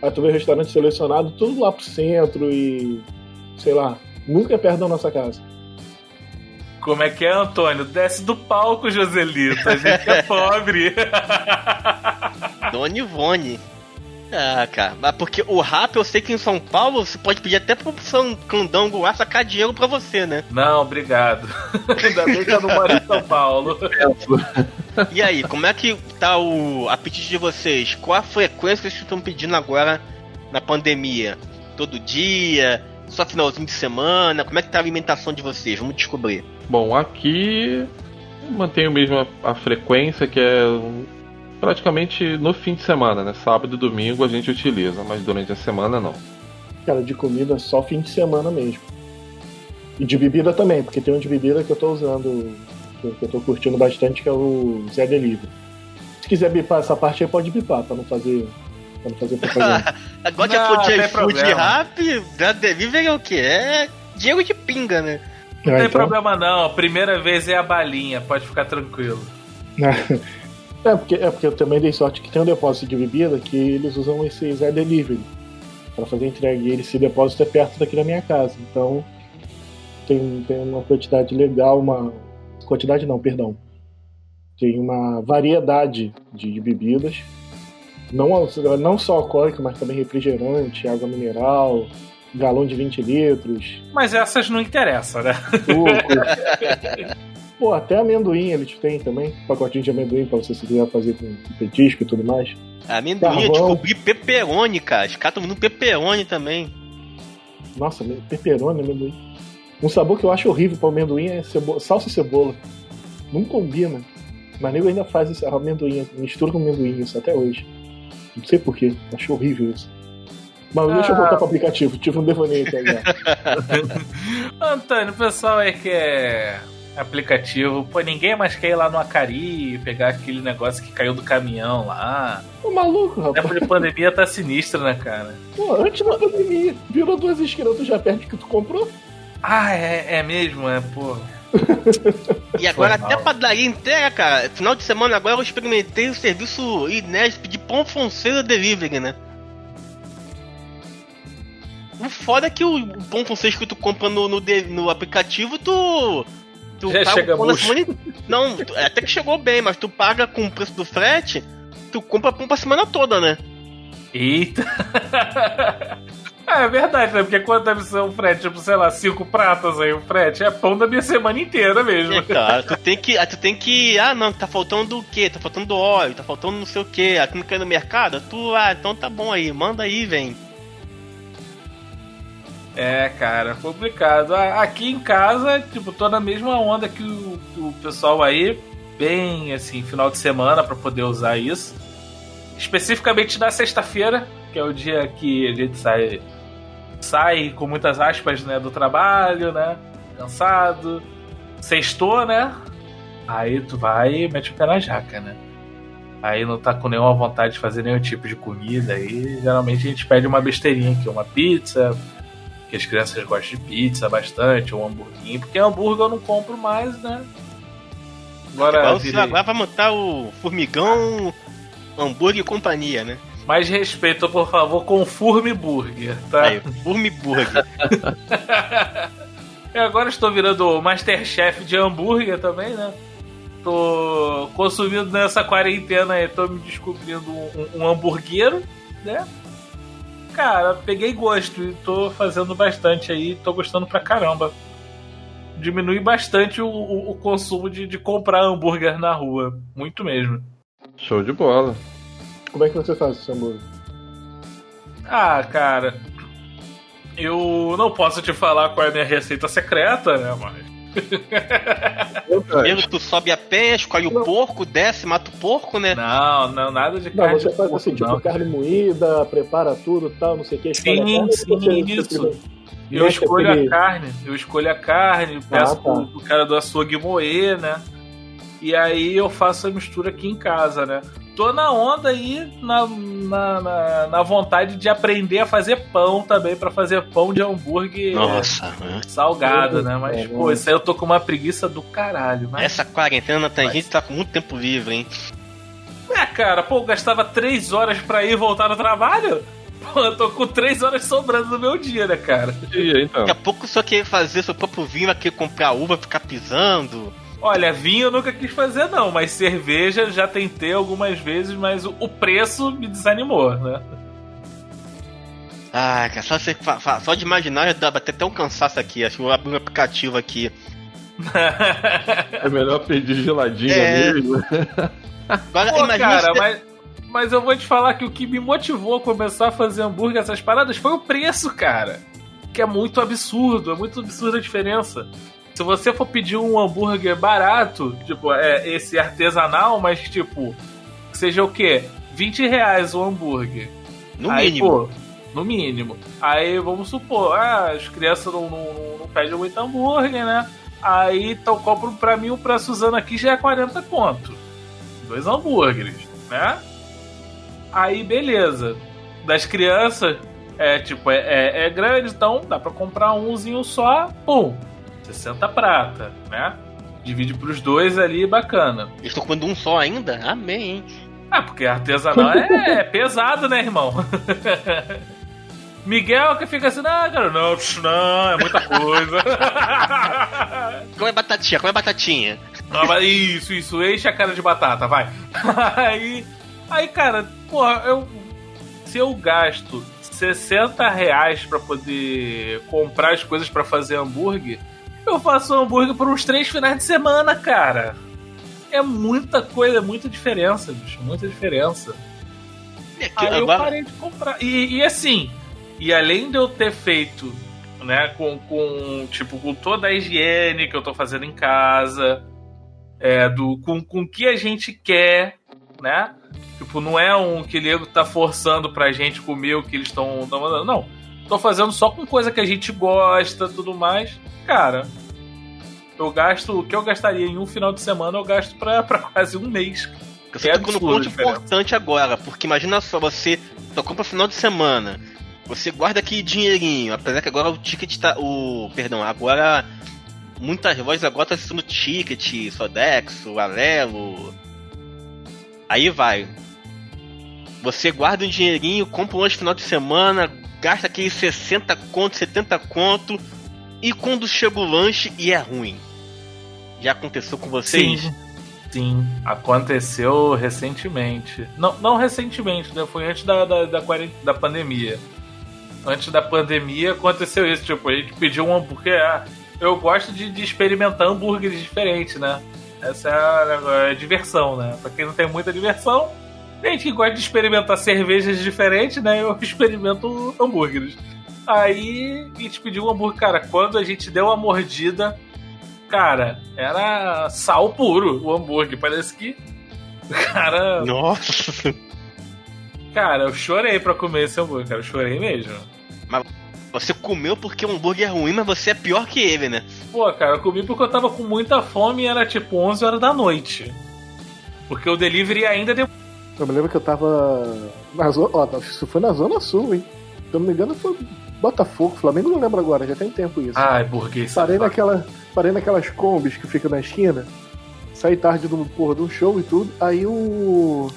Aí tu vê restaurante selecionado, tudo lá pro centro e. sei lá. Nunca é perto da nossa casa. Como é que é, Antônio? Desce do palco, Joselito. A gente é pobre. Dona Ivone. Ah, cara, mas porque o rap eu sei que em São Paulo você pode pedir até pro São Candango lá sacar dinheiro pra você, né? Não, obrigado. Ainda bem que eu não moro em São Paulo. E aí, como é que tá o apetite de vocês? Qual a frequência que vocês estão pedindo agora na pandemia? Todo dia? Só finalzinho de semana? Como é que tá a alimentação de vocês? Vamos descobrir. Bom, aqui mantenho mesmo a, a frequência que é praticamente no fim de semana, né? Sábado e domingo a gente utiliza, mas durante a semana não. Cara, de comida só fim de semana mesmo. E de bebida também, porque tem um de bebida que eu tô usando, que eu tô curtindo bastante, que é o Zé Delivery. Se quiser bipar essa parte aí, pode bipar, pra não fazer pra não fazer propaganda. Agora que tem iFood problema. rap, da delivery é o quê? É Diego de pinga, né? Não Ah, tem então- problema não, a primeira vez é a balinha, pode ficar tranquilo. É porque, é porque eu também dei sorte que tem um depósito de bebida que eles usam esse Zé Delivery para fazer entrega. E esse depósito é perto daqui da minha casa. Então tem, tem uma quantidade legal, uma. Quantidade não, perdão. Tem uma variedade de, de bebidas. Não, não só alcoólica, mas também refrigerante, água mineral, galão de 20 litros, Mas essas não interessam, né? suco. Pô, até amendoim eles têm também. Pacotinho de amendoim pra você se quiser fazer com petisco e tudo mais. Amendoim, eu Carvão. descobri pepperoni, cara. Os caras estão vendendo pepperoni também. Nossa, pepperoni, amendoim. Um sabor que eu acho horrível pra amendoim é cebo- salsa e cebola. Não combina. Mas nego ainda faz esse amendoim, mistura com amendoim isso até hoje. Não sei porquê, acho horrível isso. Mas deixa eu Ah. voltar pro aplicativo, tive um devaneio aqui agora. Antônio, o pessoal é que é aplicativo, pô, ninguém mais quer ir lá no Acari e pegar aquele negócio que caiu do caminhão lá. Ô maluco, rapaz. época de pandemia tá sinistro, né, cara? Pô, antes da pandemia, virou duas esquinas, tu já perde que tu comprou? Ah, é, é mesmo, é, pô. E agora Foi até mal. padaria inteira, cara. Final de semana agora eu experimentei o serviço inédito de pão fonseca delivery, né? O foda é que o pão fonseca que tu compra no, no, no aplicativo, tu. Tu Já paga chega semana Não, tu- até que chegou bem, mas tu paga com o preço do frete, tu compra pão pra semana toda, né? Eita! É verdade, né? Porque quanto deve ser um frete? Tipo, sei lá, cinco pratas aí o frete? É pão da minha semana inteira mesmo. É, cara, tu tem que. ah, Tu tem que. Ah, não, tá faltando o quê? Tá faltando óleo, tá faltando não sei o quê. Aqui não quer no mercado? Tu, ah, então tá bom aí, manda aí, vem. É, cara, complicado. Aqui em casa, tipo, tô na mesma onda que o, o pessoal aí, bem assim, final de semana pra poder usar isso. Especificamente na sexta-feira, que é o dia que a gente sai, sai com muitas aspas, né, do trabalho, né? Cansado. Sextou, né? Aí tu vai e mete o pé na jaca, né? Aí não tá com nenhuma vontade de fazer nenhum tipo de comida. Aí geralmente a gente pede uma besteirinha aqui, uma pizza, que as crianças gostam de pizza bastante, um hamburguinho, porque hambúrguer eu não compro mais, né? Agora, Agora, virei- agora vai montar o formigão, hambúrguer e companhia, né? mais respeito, por favor, com o Furme Burger, tá? Aí, Furme Burger. E agora estou virando Masterchef de hambúrguer também, né? Tô consumindo nessa quarentena aí, tô me descobrindo um, um hamburguero, né? Cara, peguei gosto e tô fazendo bastante aí, tô gostando pra caramba. Diminui bastante o, o- o consumo de, de comprar hambúrguer na rua. Muito mesmo. Show de bola. Como é que você faz esse hambúrguer? Ah, cara. Eu não posso te falar qual é a minha receita secreta, né? Mas. Primeiro tu sobe a pé, escolhe o porco, desce, mata o porco, né? Não, não, nada de Não, carne você de faz porco, assim, tipo, não. carne moída, prepara tudo e tal, não sei o que. Sim, carne, sim, você- isso. você- Eu escolho a carne, eu escolho a carne, peço Ah, tá. pro, pro cara do açougue moer, né? E aí eu faço a mistura aqui em casa, né? Tô na onda aí, na, na, na, na vontade de aprender a fazer pão também, pra fazer pão de hambúrguer Nossa, né? salgado, né? Mas, É, pô, isso aí eu tô com uma preguiça do caralho. Mas... Essa quarentena tem gente tá com muito tempo livre, hein? É, cara, pô, eu gastava três horas pra ir e voltar no trabalho? Pô, eu tô com três horas sobrando no meu dia, né, cara? E então? Daqui a pouco só quer fazer seu próprio vinho, querer comprar uva, ficar pisando. Olha, vinho eu nunca quis fazer, não, mas cerveja já tentei algumas vezes, mas o, preço me desanimou, né? Ah, cara, só, você só de imaginar já dá até até um cansaço aqui. Acho que eu vou abrir um aplicativo aqui. É melhor pedir geladinho É. mesmo. Agora, Pô, cara, você- mas, mas eu vou te falar que o que me motivou a começar a fazer hambúrguer, essas paradas, foi o preço, cara. Que é muito absurdo, é muito absurda a diferença. Se você for pedir um hambúrguer barato, tipo, é esse artesanal, mas tipo, seja o quê? 20 reais o hambúrguer. No Aí, mínimo. pô, no mínimo. Aí vamos supor, ah, as crianças não, não, não- pedem muito hambúrguer, né? Aí então compro pra mim o preço usando aqui já é 40 conto. Dois hambúrgueres, né? Aí beleza. das crianças é tipo, é, é, é grande, então dá pra comprar umzinho só, pum, 60 prata, né? Divide pros dois ali, bacana. Estão comendo um só ainda? Amém, hein? Ah, porque artesanal é, é pesado, né, irmão? Miguel que fica assim, não, cara, não, não, é muita coisa. Come batatinha, come batatinha. Não, mas isso, isso, enche a cara de batata, vai. Aí, aí cara, porra, eu, se eu gasto 60 reais pra poder comprar as coisas pra fazer hambúrguer, eu faço hambúrguer por uns três finais de semana, cara. É muita coisa, é muita diferença, bicho, muita diferença. Aí eu parei de comprar. E, e assim, e além de eu ter feito, né, com, com tipo, com toda a higiene que eu tô fazendo em casa, é, do, com, com o que a gente quer, né? Tipo, não é um que nego tá forçando pra gente comer o que eles estão mandando. Não. Tô fazendo só com coisa que a gente gosta tudo mais. Cara, eu gasto. O que eu gastaria em um final de semana, eu gasto pra, pra quase um mês. Você tá um ponto importante agora, porque imagina só, você só compra final de semana, você guarda aqui dinheirinho, apesar que agora o ticket tá. O. Perdão, agora. Muitas vozes agora tá sendo ticket, Sodexo, Alelo. Aí vai. Você guarda um dinheirinho, compra um lanche final de semana, gasta aqueles 60 conto, 70 conto, e quando chega o lanche e é ruim. Já aconteceu com vocês? Sim. Sim, aconteceu recentemente. Não, não recentemente, né? Foi antes da, da, da, da pandemia. Antes da pandemia aconteceu isso. Tipo, a gente pediu um hambúrguer. Ah, eu gosto de, de experimentar hambúrgueres diferentes, né? Essa é a, a, diversão, né? Pra quem não tem muita diversão, gente que gosta de experimentar cervejas diferentes, né? Eu experimento hambúrgueres. Aí a gente pediu um hambúrguer, cara. Quando a gente deu uma mordida, cara, era sal puro o hambúrguer. Parece que. Cara. Nossa! Cara, eu chorei pra comer esse hambúrguer, cara. Eu chorei mesmo. Mas você comeu porque o hambúrguer é ruim, mas você é pior que ele, né? Pô, cara, eu comi porque eu tava com muita fome e era tipo 11 horas da noite. Porque o delivery ainda deu. Eu me lembro que eu tava na zona. Ó, isso foi na Zona Sul, hein? Se eu não me engano, foi Botafogo, Flamengo, não lembro agora, já tem tempo isso. Ai, burguês. Parei, naquela, parei naquelas combis que fica na esquina. Saí tarde do porra de um show e tudo. Aí o.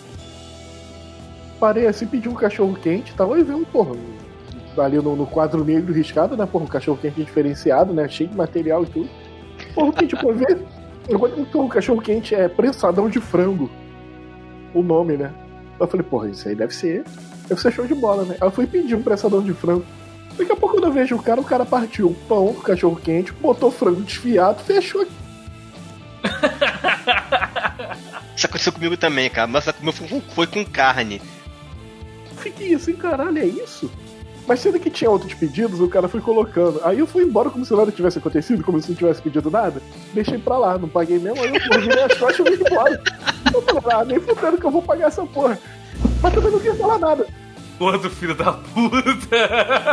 Parei assim, pedi um cachorro quente, tava e vi um porra. Ali no, no quadro negro riscado, né? Porra, um cachorro quente diferenciado, né? Cheio de material e tudo. Porra, que tipo, ver. Então, o cachorro quente é prensadão de frango. O nome, né? Eu falei, porra, isso aí deve ser. Deve ser show de bola, né? Aí eu fui pedir um prensadão de frango. Daqui a pouco quando eu vejo o cara, o cara partiu o pão do cachorro quente, botou frango desfiado, fechou aqui. Isso aconteceu comigo também, cara. Mas meu foi com carne. Fiquei assim, caralho, é isso? Mas sendo que tinha outros pedidos, o cara foi colocando. Aí eu fui embora como se nada tivesse acontecido, como se não tivesse pedido nada. Deixei pra lá, não paguei mesmo. Aí eu virei as costas e fui embora. Eu falei, ah, nem fudendo que eu vou pagar essa porra. Mas também não quis falar nada. Porra do filho da puta.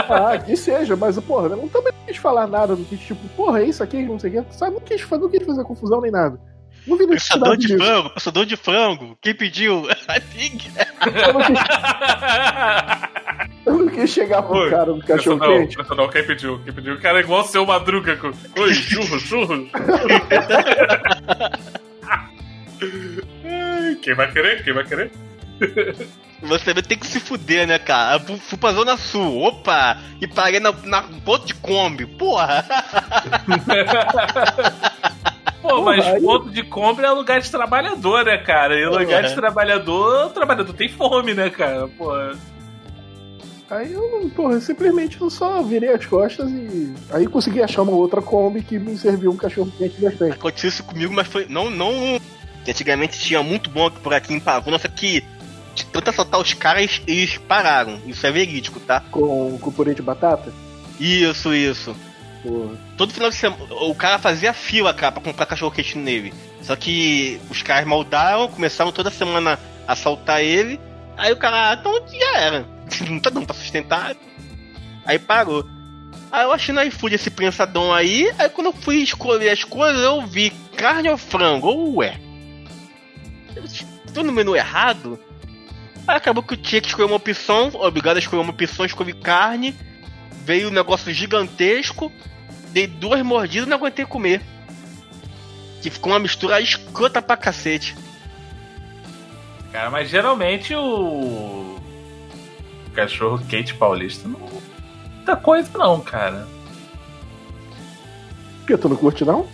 Ah, que seja, mas porra, eu também não quis falar nada, não quis tipo, porra, é isso aqui, não sei o que. Sabe, não quis, não quis fazer confusão nem nada. Não vi Pensador de disso. frango, pensador de frango. Quem pediu? eu, não quis... eu não quis chegar pro Oi, cara do cachorro não, quente. Não, não, quem pediu? Quem pediu? O cara é igual o seu madruga. Com... Oi, churro, churro. quem vai querer? Quem vai querer? Você tem que se fuder, né, cara? Fui pra Zona Sul, opa! E parei na, na ponto de Kombi, porra! Pô, mas aí... ponto de compra é lugar de trabalhador, né, cara? E lugar de trabalhador, o trabalhador tem fome, né, cara? Pô. Aí eu, porra, simplesmente eu só virei as costas e. Aí consegui achar uma outra Kombi que me serviu um cachorro quente bastante. Aconteceu isso comigo, mas foi. Não, não. Antigamente tinha muito bom por aqui em Pavuna, só que de tanto assaltar os caras, eles pararam. Isso é verídico, tá? Com, com purê de batata? Isso, isso. Porra. Todo final de semana, o cara fazia fila, cara, pra comprar cachorro quente nele. Só que os caras maldaram, começaram toda semana a assaltar ele. Aí o cara, ah, então já era. Não tá dando pra sustentar. Aí parou. Aí eu achei no iFood esse prensadão aí. Aí quando eu fui escolher as coisas, eu vi carne ou frango. Ué. Tô no menu errado? Aí acabou que eu tinha que escolher uma opção, obrigado a escolher uma opção, escolhi carne. Veio um negócio gigantesco, dei duas mordidas e não aguentei comer. Que ficou uma mistura escrota pra cacete. Cara, mas geralmente o. Cachorro quente paulista não. Muita coisa não, cara. Por que? Tu não curte, não?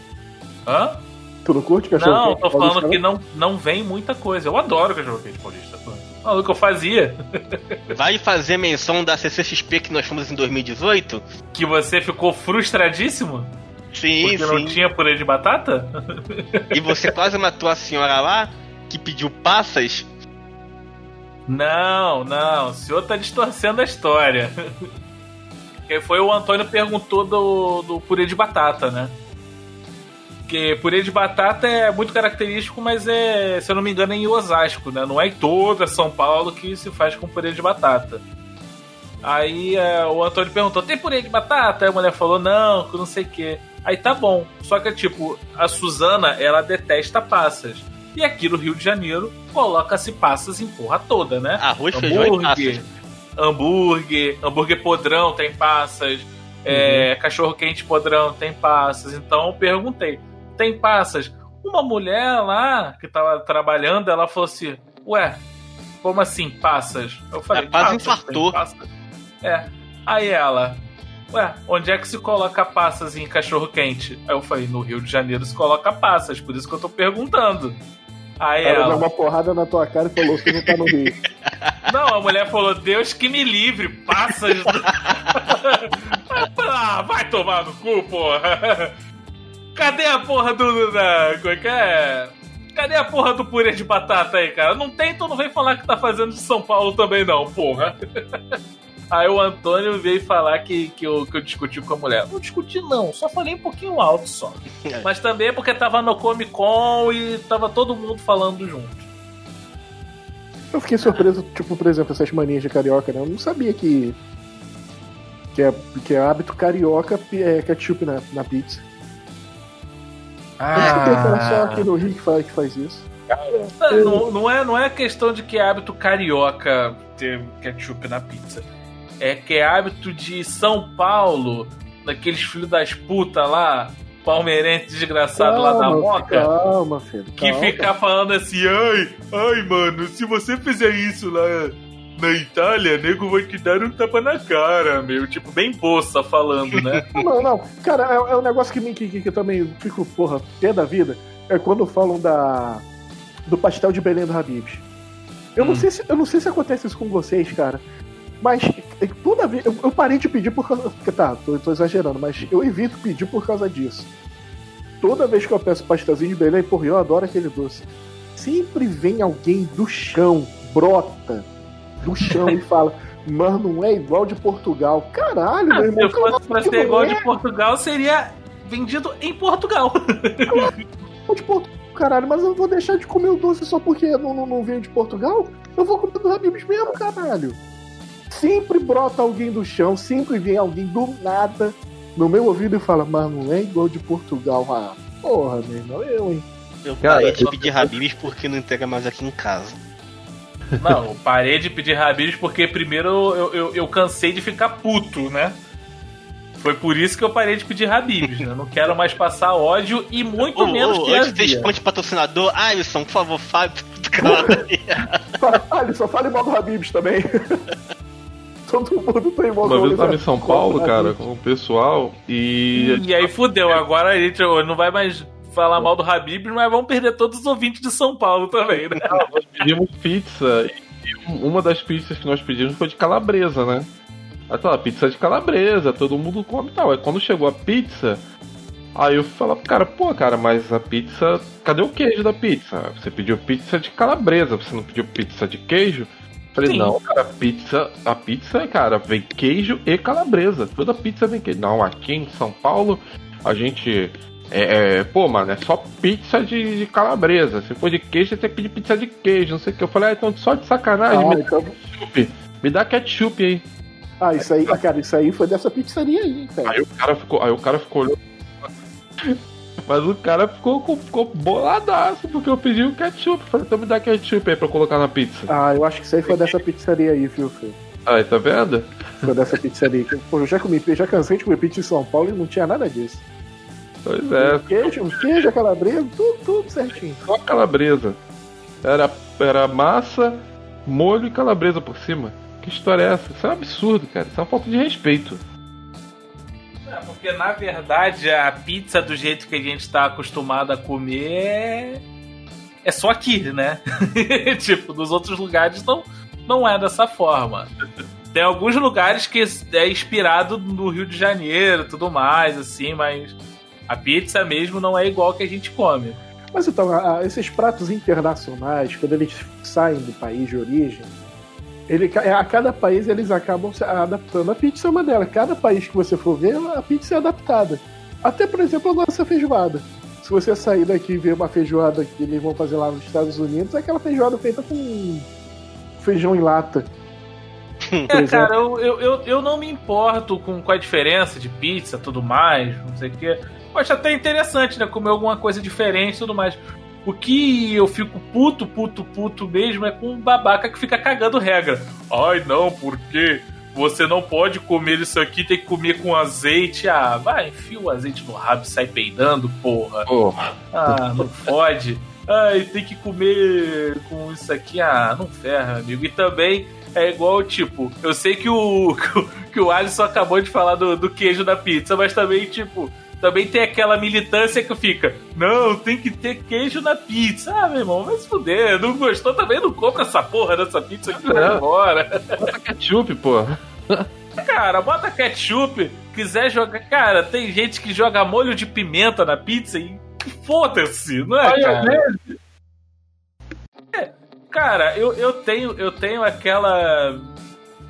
Hã? Tu não curte cachorro Não, tô paulista, falando que não, não vem muita coisa. Eu adoro cachorro quente paulista. Maluco, eu fazia. Vai fazer menção da CCXP que nós fomos em 2018? Que você ficou frustradíssimo? Sim, Porque sim. não tinha purê de batata? E você quase matou a senhora lá, que pediu passas. Não, não, o senhor tá distorcendo a história. Que foi o Antônio perguntou do, do purê de batata, né? Porque purê de batata é muito característico, mas é, se eu não me engano, é em Osasco, né? Não é em toda São Paulo que se faz com purê de batata. Aí é, o Antônio perguntou: tem purê de batata? Aí a mulher falou: não, que não sei o quê. Aí tá bom. Só que, tipo, a Suzana, ela detesta passas. E aqui no Rio de Janeiro, coloca-se passas em porra toda, né? Arroz, feijão e passas. Hambúrguer, hambúrguer podrão tem passas, é, cachorro quente podrão tem passas. Então eu perguntei: tem passas? Uma mulher lá que tava trabalhando, ela falou assim: Ué, como assim passas? Eu falei: É, quase "Passas, infartou." passas." É. Aí ela: Ué, onde é que se coloca passas em cachorro quente? Aí eu falei: No Rio de Janeiro se coloca passas, por isso que eu tô perguntando. Aí Ela deu ela. uma porrada na tua cara e falou que não tá no Rio. Não, a mulher falou, Deus que me livre, passas. ah, vai tomar no cu, porra. Cadê a porra do. Da, como é que é? Cadê a porra do purê de batata aí, cara? Não tem, então não vem falar que tá fazendo de São Paulo também, não, porra. Aí o Antônio veio falar que, que, eu, que eu discuti com a mulher. Não discuti, não, só falei um pouquinho alto só. Mas também é porque tava no Comic Con e tava todo mundo falando junto. Eu fiquei surpreso, tipo, por exemplo, essas manias de carioca, né? Eu não sabia que. Que é, que é hábito carioca é ketchup na, na pizza. Acho que tem cara só aqui no Rio que faz, que faz isso. Não, não é, não é questão de que é hábito carioca ter ketchup na pizza. É que é hábito de São Paulo, daqueles filhos das putas lá, palmeirense desgraçado lá da Calma, Moca, Calma, filho. que calma. fica falando assim, ai, ai, mano, se você fizer isso lá na Itália, nego vai te dar um tapa na cara, meu. Tipo, bem poça falando, né? Não, não. Cara, é, é um negócio que, me, que, que, que eu também fico, porra, pé da vida. É quando falam da. do pastel de Belém do Habibs. Eu, não sei se, eu não sei se acontece isso com vocês, cara. Mas é, toda vez. Eu, eu parei de pedir por causa. Tá, tô, tô exagerando, mas eu evito pedir por causa disso. Toda vez que eu peço pastelzinho de Belém, porra, eu adoro aquele doce. Sempre vem alguém do chão, brota do chão e fala. Mas não é igual de Portugal. Caralho, meu Ah, se irmão. fosse pra ser igual é? de Portugal, seria vendido em Portugal. de Portugal, caralho, mas eu vou deixar de comer o doce só porque não, não, não veio de Portugal? Eu vou comer dos Habibs mesmo, caralho. Sempre brota alguém do chão, sempre vem alguém do nada no meu ouvido e fala, mas não é igual de Portugal. Ah, porra, meu irmão, eu, hein? Eu Cara, parei de eu- pedir Habibs porque não entrega mais aqui em casa. Não, eu parei de pedir Habibs porque primeiro eu, eu, eu cansei de ficar puto, né? Foi por isso que eu parei de pedir Habibs, né? Não quero mais passar ódio e muito Ô, menos ô, que antes de havia. ponte patrocinador, Alisson, por favor, fale. Fale, só fale mal do Habibs também. Todo mundo tem mal Uma vez eu tava em São Paulo, cara, com o pessoal e. E aí fudeu, agora a gente não vai mais falar mal do Habibs, mas vamos perder todos os ouvintes de São Paulo também, né? nós pedimos pizza e uma das pizzas que nós pedimos foi de calabresa, né? Aí tá pizza de calabresa, todo mundo come e tal. Aí quando chegou a pizza, aí eu falei pro cara, pô, cara, mas a pizza. Cadê o queijo da pizza? Você pediu pizza de calabresa, você não pediu pizza de queijo? Falei, Sim. não, cara, pizza, a pizza, cara, vem queijo e calabresa. Toda pizza vem queijo. Não, aqui em São Paulo, a gente. É, é, pô, mano, é só pizza de, de calabresa. Se for de queijo, você tem que pedir pizza de queijo, não sei o que. Eu falei, ah, então só de sacanagem, Ah, me dá então- ketchup. Me dá ketchup aí. Ah, isso aí, cara, isso aí foi dessa pizzaria aí, cara. Aí o cara ficou, aí o cara ficou olhando. Mas o cara ficou, ficou boladaço porque eu pedi o ketchup. Falei, então me dá ketchup aí pra colocar na pizza. Ah, eu acho que isso aí foi dessa pizzaria aí, viu, filho? Aí, tá vendo? Foi dessa pizzaria. Pô, eu já comi, já cansei de comer pizza em São Paulo e não tinha nada disso. Pois é, Queijo, queijo, calabresa, tudo, tudo certinho. só calabresa. Era, era massa, molho e calabresa por cima. Que história é essa? Isso é um absurdo, cara. Isso é uma falta de respeito. É, porque na verdade a pizza do jeito que a gente tá acostumado a comer é, é só aqui, né? tipo, nos outros lugares não, não é dessa forma. Tem alguns lugares que é inspirado no Rio de Janeiro tudo mais, assim, mas a pizza mesmo não é igual que a gente come. Mas então, esses pratos internacionais, quando eles saem do país de origem, ele, ca- a cada país eles acabam se adaptando. A pizza é uma delas. Cada país que você for ver, a pizza é adaptada. Até, por exemplo, a nossa feijoada. Se você sair daqui e ver uma feijoada que eles vão fazer lá nos Estados Unidos, é aquela feijoada feita com feijão em lata. É, cara, eu, eu, eu, eu não me importo com, com a diferença de pizza tudo mais, não sei o quê. Eu acho até interessante, né? Comer alguma coisa diferente e tudo mais. O que eu fico puto, puto, puto mesmo é com um babaca que fica cagando regra. Ai, não, porque você não pode comer isso aqui, tem que comer com azeite. Ah, vai, enfia o azeite no rabo e sai peidando, porra. Porra. Ah, não pode. Ai, tem que comer com isso aqui. Ah, não ferra, amigo. E também é igual, tipo, eu sei que o, que o- que o Alisson acabou de falar do, do queijo da pizza, mas também, tipo, também tem aquela militância que fica, não, tem que ter queijo na pizza. Ah, meu irmão, vai se fuder. Não gostou também, não compra essa porra dessa pizza aqui vai embora. Bota ketchup, porra. Cara, bota ketchup, quiser jogar. Cara, tem gente que joga molho de pimenta na pizza e foda-se, não é, cara? É, cara, eu, eu tenho eu tenho aquela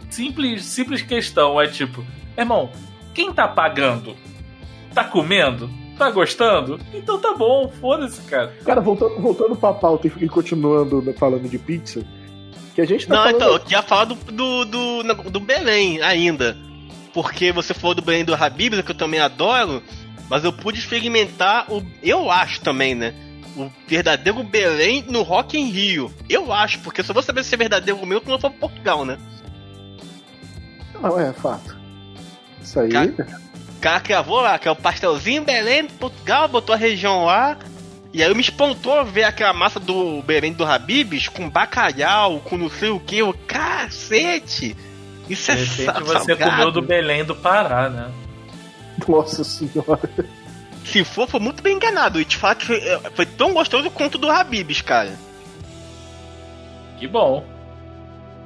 simples simples questão, é tipo, irmão, quem tá pagando? Tá comendo? Tá gostando? Então tá bom, foda-se, cara. Cara, voltando, voltando pra pauta e continuando falando de pizza, que a gente tá Não, falando... então, eu queria falar do, do, do, do Belém ainda. Porque você falou do Belém do Habibs, que eu também adoro, mas eu pude experimentar o. Eu acho também, né? O verdadeiro Belém no Rock em Rio. Eu acho, porque só vou saber se é verdadeiro meu quando eu for pra Portugal, né? Não, é fato. Isso aí... O cara cravou lá, que é o pastelzinho Belém de Portugal, botou a região lá. E aí me espantou ver aquela massa do Belém do Habibs com bacalhau, com não sei o que. Eu, cacete! Isso é De repente sa- você salgado. comeu do Belém do Pará, né? Nossa senhora. Se for, foi muito bem enganado. E te falar que foi, foi tão gostoso quanto o do Habibs, cara. Que bom.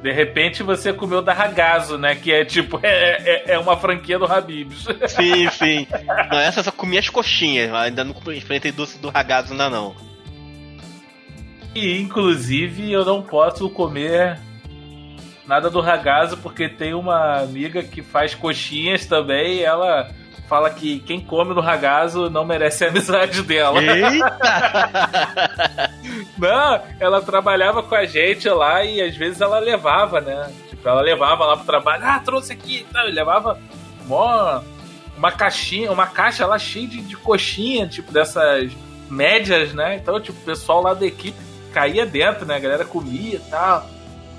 De repente você comeu da Ragazzo, né? Que é tipo, é, é, é uma franquia do Habibs. Sim, sim. Não, essa eu só comi as coxinhas. Ainda não experimentei doce do ragazzo ainda não. E inclusive eu não posso comer nada do Ragazzo porque tem uma amiga que faz coxinhas também e ela fala que quem come no Ragazzo não merece a amizade dela. não, ela trabalhava com a gente lá e às vezes ela levava, né? Tipo, ela levava lá pro trabalho, ah, trouxe aqui e tal, e levava mó, uma caixinha, uma caixa lá cheia de, de coxinha, tipo, dessas médias, né? Então, tipo, o pessoal lá da equipe caía dentro, né? A galera comia e tal.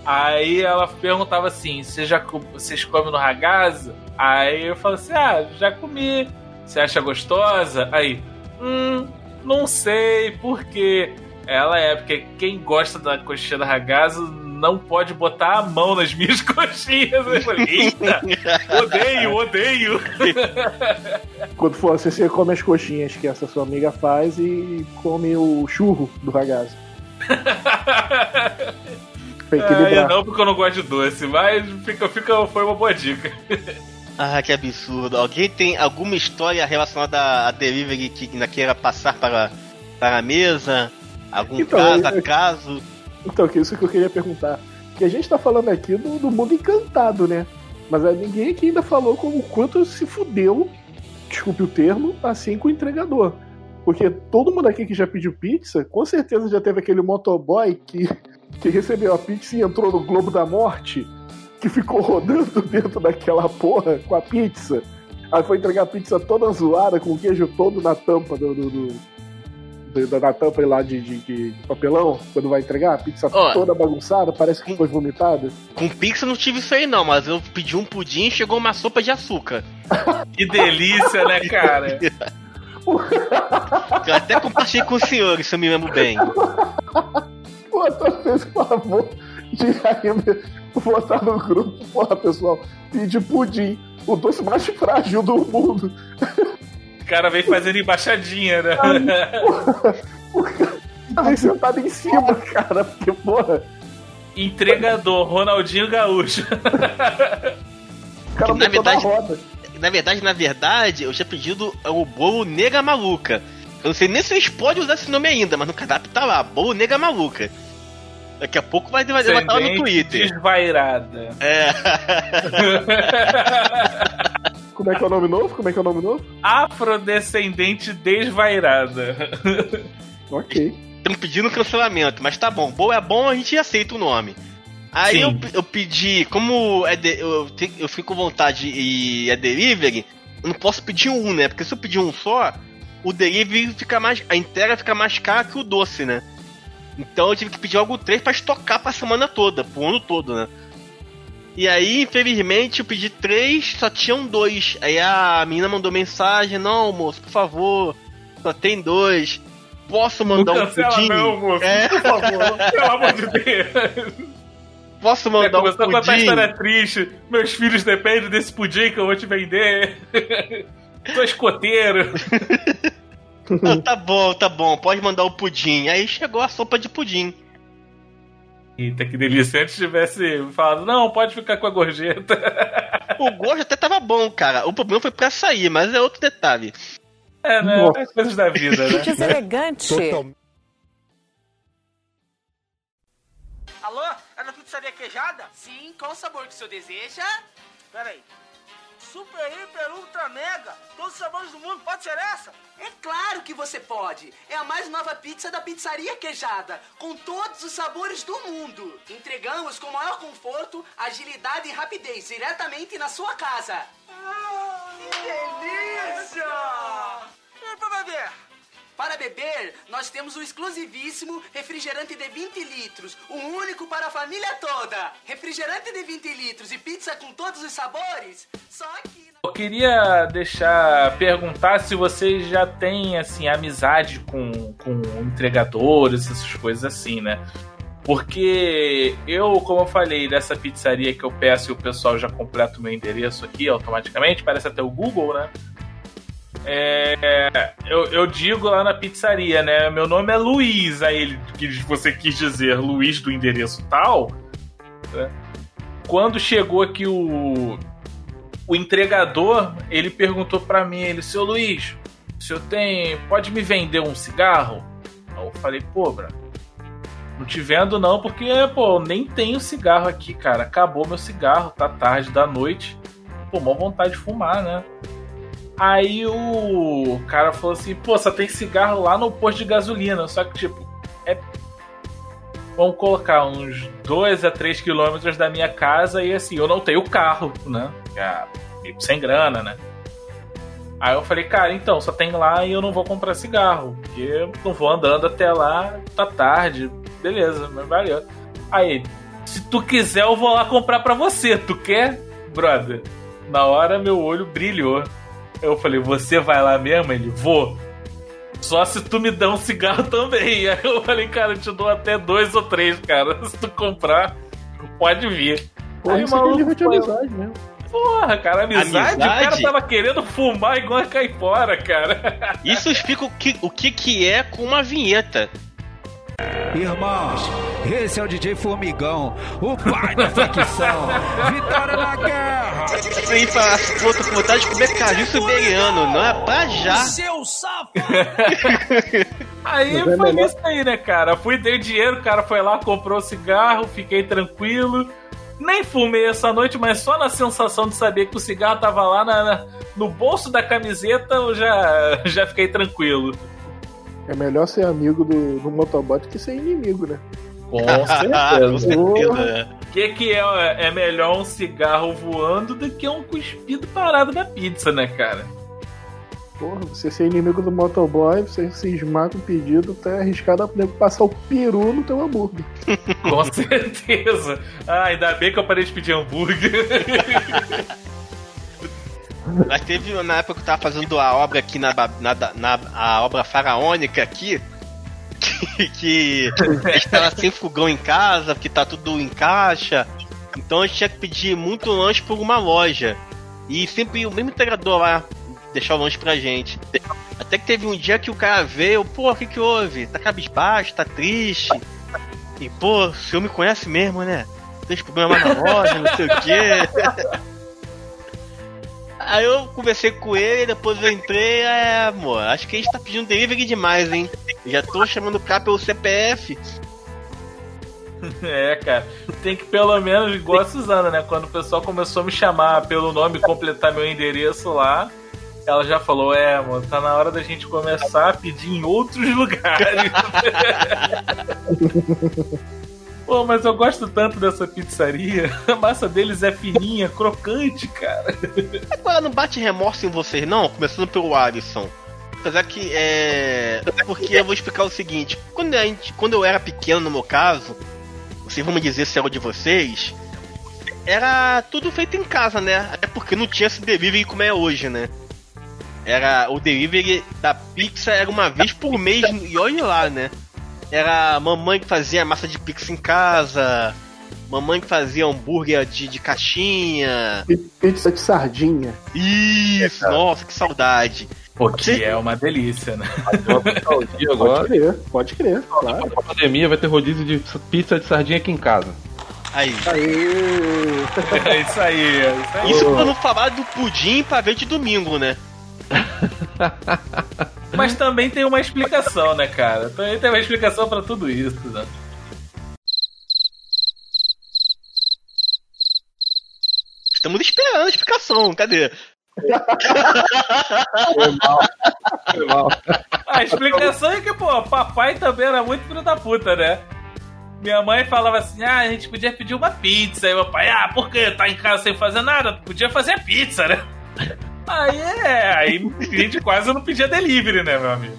Aí ela perguntava assim: Você já, vocês comem no ragazzo? Aí eu falo assim: Ah, já comi. Você acha gostosa? Aí, hum, não sei, porque ela é, porque quem gosta da coxinha da ragazzo não pode botar a mão nas minhas coxinhas. Eu falei, eita, odeio, odeio. Quando for assim, você come as coxinhas que essa sua amiga faz e come o churro do ragazzo. Pra Ah, equilibrar. não, porque eu não gosto de doce, mas fica, fica, foi uma boa dica. Ah, que absurdo. Alguém tem alguma história relacionada a delivery que ainda queira passar para, para a mesa? Algum Então, caso, eu- acaso? Então, que isso que eu queria perguntar. Que a gente tá falando aqui do, do mundo encantado, né? Mas aí ninguém aqui ainda falou como o quanto se fudeu, desculpe o termo, assim com o entregador. Porque todo mundo aqui que já pediu pizza, com certeza já teve aquele motoboy que, que recebeu a pizza e entrou no Globo da Morte, que ficou rodando dentro daquela porra com a pizza. Aí foi entregar a pizza toda zoada, com o queijo todo na tampa do. do, do- do- da, da tampa lá de, de- de papelão, quando vai entregar, a pizza Ó. toda bagunçada, parece que foi vomitada. Com pizza não tive isso aí não, mas eu pedi um pudim e chegou uma sopa de açúcar. Que delícia, né, cara? Eu até compartilhei com o senhor, se eu me lembro bem. Pô, tu fez favor de ainda botar no grupo, porra, pessoal, pedir pudim, o doce mais frágil do mundo. O cara vem fazendo embaixadinha, né? Tá nem sentado em cima, cara, porque, porra, Entregador, Ronaldinho Gaúcho. o cara na botou na verdade, roda. na verdade, na verdade, eu tinha pedido o bolo nega maluca. Eu não sei nem se eles podem usar esse nome ainda, mas no cardápio tá lá, bolo nega maluca. Daqui a pouco vai, vai botar lá no Twitter. Desvairada. É. Como é que é o nome novo? Como é que é o nome novo? Afrodescendente desvairada. Ok. Estamos pedindo cancelamento, mas tá bom. Bom é bom, a gente aceita o nome. Aí eu, eu pedi, como é de- eu, te- eu fico com vontade e é delivery, eu não posso pedir um, né? Porque se eu pedir um só, o delivery fica mais. A entrega fica mais cara que o doce, né? Então eu tive que pedir algo três pra estocar pra semana toda, pro ano todo, né? E aí, infelizmente, eu pedi três, só tinham dois. Aí a menina mandou mensagem: Não, moço, por favor, só tem dois. Posso mandar não um pudim? não, moço. É. Por favor. Pelo amor de Deus. Posso É, mandar um começou a contar pudim? história triste. Meus filhos dependem desse pudim que eu vou te vender. Sou escoteiro. Ah, tá bom, tá bom, pode mandar o pudim. Aí chegou a sopa de pudim. Eita, que delícia. Se antes tivesse falado, não, pode ficar com a gorjeta. O gosto até tava bom, cara. O problema foi pra sair, mas é outro detalhe. É, né? Nossa. As coisas da vida, né? Deselegante. Alô? É da pizzaria queijada? Sim, qual o sabor que o senhor deseja? Peraí. Super, hiper, ultra, mega. Todos os sabores do mundo, pode ser essa? É claro que você pode! É a mais nova pizza da Pizzaria Queijada, com todos os sabores do mundo. Entregamos com maior conforto, agilidade e rapidez diretamente na sua casa. Que delícia! E pra beber? Para beber, nós temos o exclusivíssimo refrigerante de 20 litros, o único para a família toda. Refrigerante de 20 litros e pizza com todos os sabores, só aqui. Eu queria deixar perguntar se vocês já têm assim amizade com, com entregadores, essas coisas assim, né? Porque eu, como eu falei, dessa pizzaria que eu peço e o pessoal já completa o meu endereço aqui automaticamente, parece até o Google, né? É, eu, eu digo lá na pizzaria, né? Meu nome é Luiz, aí ele que você quis dizer Luiz do endereço tal. né? Quando chegou aqui o, o entregador, ele perguntou pra mim, ele, seu Luiz, o senhor tem. Pode me vender um cigarro? Eu falei, pô, não te vendo não, porque, pô, nem tenho cigarro aqui, cara. Acabou meu cigarro, tá tarde da noite. Pô, mó vontade de fumar, né? Aí o cara falou assim, pô, só tem cigarro lá no posto de gasolina. Só que, tipo, é. Vamos colocar uns 2 a 3 quilômetros da minha casa e assim, eu não tenho carro, né? Sem grana, né? Aí eu falei, cara, então, só tem lá e eu não vou comprar cigarro, porque eu não vou andando até lá, tá tarde, beleza, mas valeu. Aí, se tu quiser, eu vou lá comprar pra você, tu quer? Brother, na hora meu olho brilhou. Eu falei, você vai lá mesmo? Ele, vou. Só se tu me der um cigarro também. Aí eu falei, cara, eu te dou até dois ou três, cara. Se tu comprar, pode vir. Porra, Aí é maluco nível de amizade mesmo. Porra, cara, amizade? O cara Amizade? tava querendo fumar igual a caipora, cara. Isso explica o que, o que, que é com uma vinheta. Irmãos, esse é o DJ Formigão, o pai da facção. Vitória na guerra! Aí pra com vontade de comer caju siberiano, não é pra já. Seu safado! Aí é foi melhor- isso aí, né, cara? Fui, dei dinheiro, o cara foi lá, comprou cigarro, fiquei tranquilo. Nem fumei essa noite, mas só na sensação de saber que o cigarro tava lá na- na- no bolso da camiseta, eu já, já fiquei tranquilo. É melhor ser amigo do, do Motobot que ser inimigo, né? Com certeza. Com certeza, é. O que, que é, é melhor um cigarro voando do que um cuspido parado na pizza, né, cara? Porra, você ser inimigo do motoboy, você cismar com o pedido, tá arriscado a poder passar o peru no teu hambúrguer. Com certeza. Ah, ainda bem que eu parei de pedir hambúrguer. Mas teve na época que eu tava fazendo a obra aqui na, na, na a obra faraônica aqui. Que, que a gente tava sem fogão em casa, porque tá tudo em caixa. Então a gente tinha que pedir muito lanche por uma loja. E sempre o mesmo integrador lá deixar o lanche pra gente. Até que teve um dia que o cara veio, pô, o que que houve? Tá cabisbaixo, tá triste. E, pô, o senhor me conhece mesmo, né? Tem problema na loja, não sei o quê. Aí eu conversei com ele, depois eu entrei, é, amor, acho que a gente tá pedindo delivery demais, hein? Já tô chamando o cara pelo CPF. É, cara. Tem que pelo menos, igual a Suzana, né? Quando o pessoal começou a me chamar pelo nome e completar meu endereço lá, ela já falou: É, mano, tá na hora da gente começar a pedir em outros lugares. Pô, mas eu gosto tanto dessa pizzaria. A massa deles é fininha, crocante, cara. Agora não bate remorso em vocês, não? Começando pelo Alisson. Apesar que é. Porque eu vou explicar o seguinte: quando, a gente, quando eu era pequeno, no meu caso, vocês vão me dizer se era o de vocês, era tudo feito em casa, né? Até porque não tinha esse delivery como é hoje, né? Era o delivery da pizza era uma vez por mês e olha lá, né? Era a mamãe que fazia massa de pizza em casa, mamãe que fazia hambúrguer de, de caixinha. Pizza de sardinha. Isso, nossa, que saudade. Pô, que é uma delícia, né? agora. Pode crer, pode crer, claro. Na pandemia vai ter rodízio de pizza de sardinha aqui em casa. Aí. É isso aí, é isso aí. Isso pra não falar do pudim pra ver de domingo, né? Mas também tem uma explicação, né, cara? Também tem uma explicação pra tudo isso, né? Estamos esperando a explicação, cadê? Foi mal. Foi mal. A explicação é que, pô, papai também era muito filho da puta, né? Minha mãe falava assim: ah, a gente podia pedir uma pizza. Aí meu pai, ah, por quê? Tá em casa sem fazer nada? Podia fazer pizza, né? Aí é, aí a gente quase não pedia delivery, né, meu amigo?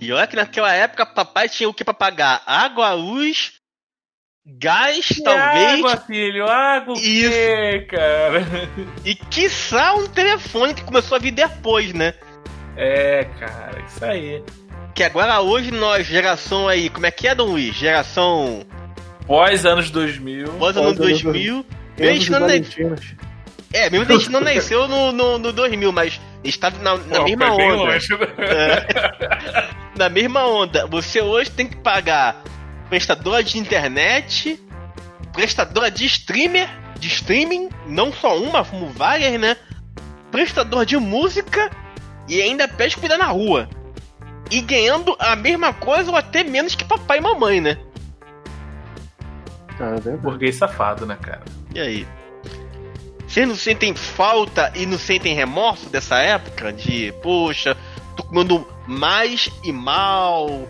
E olha que naquela época papai tinha o que pra pagar? Água, luz, gás, Que talvez. Água, filho, água o quê, cara? E quiçá um telefone que começou a vir depois, né? É, cara, isso aí. Que agora hoje nós, geração aí, como é que é, Dom Luiz? Geração. Pós anos 2000. Pós ano 2000. Mesmo a gente não, Valentinas. É, mesmo a gente não nasceu no, no, no 2000, mas a gente tá na, na Pô, mesma onda. longe, né? É. na mesma onda. Você hoje tem que pagar prestadora de internet, prestadora de streamer, de streaming, não só uma, como várias, né? Prestador de música e ainda pede cuidar na rua. E ganhando a mesma coisa ou até menos que papai e mamãe, né? Cara, é. Burguês safado, né, cara? E aí? Vocês não sentem falta e não sentem remorso dessa época? De, poxa, tô comendo mais e mal.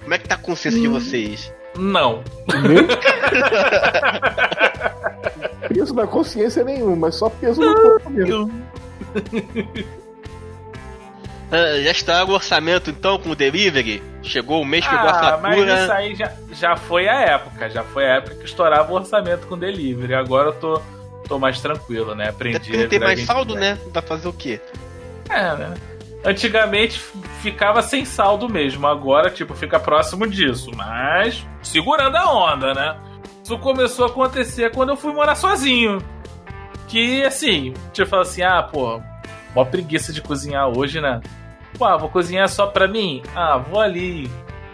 Como é que tá a consciência de vocês? Não. Peso na consciência nenhum, mas só peso no corpo mesmo. Ah, já está o orçamento então com o delivery? Chegou o mês que pegou a Ah, mas isso aí já, já foi a época. Já foi a época que estourava o orçamento com delivery. Agora eu tô, tô mais tranquilo, né? Aprendi Até a tem virar mais saldo, né? Vai fazer o quê? É, né? Antigamente ficava sem saldo mesmo, agora, tipo, fica próximo disso, mas segurando a onda, né? Isso começou a acontecer quando eu fui morar sozinho. Que, assim, tipo, assim, ah, pô, mó preguiça de cozinhar hoje, né? Pô, ah, vou cozinhar só pra mim? Ah, vou ali,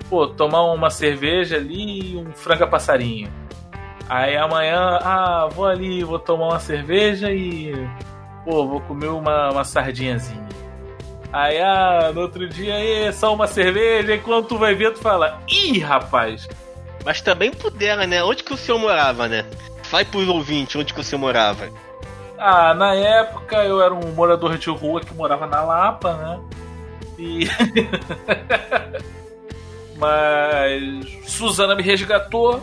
pô, tomar uma cerveja ali e um franga passarinho. Aí amanhã, ah, vou ali, vou tomar uma cerveja e, pô, vou comer uma, uma sardinhazinha. Aí, ah, no outro dia, aí, só uma cerveja, e quando tu vai ver, tu fala, ih, rapaz, Mas também pudera, né? Onde que o senhor morava, né? Fale pros ouvintes onde que o senhor morava. Ah, na época eu era um morador de rua que morava na Lapa, né? E. Mas Suzana me resgatou.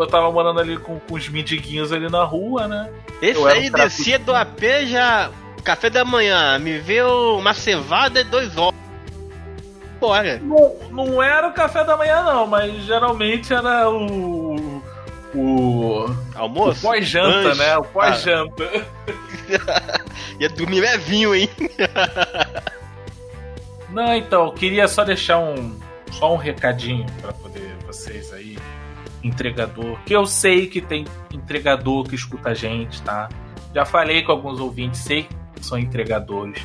Eu tava morando ali com, com os mendiguinhos ali na rua, né? Esse aí um descia do AP já. Café da manhã, me vê uma cevada e dois ovos. Bora. Não, não era o café da manhã, não, mas geralmente era o. O. Almoço? O pós-janta, né? O pós-janta. Ia dormir levinho, hein? Não, então, queria só deixar um. Só um recadinho pra poder vocês aí, entregador. Que eu sei que tem entregador que escuta a gente, tá? Já falei com alguns ouvintes, sei que são entregadores.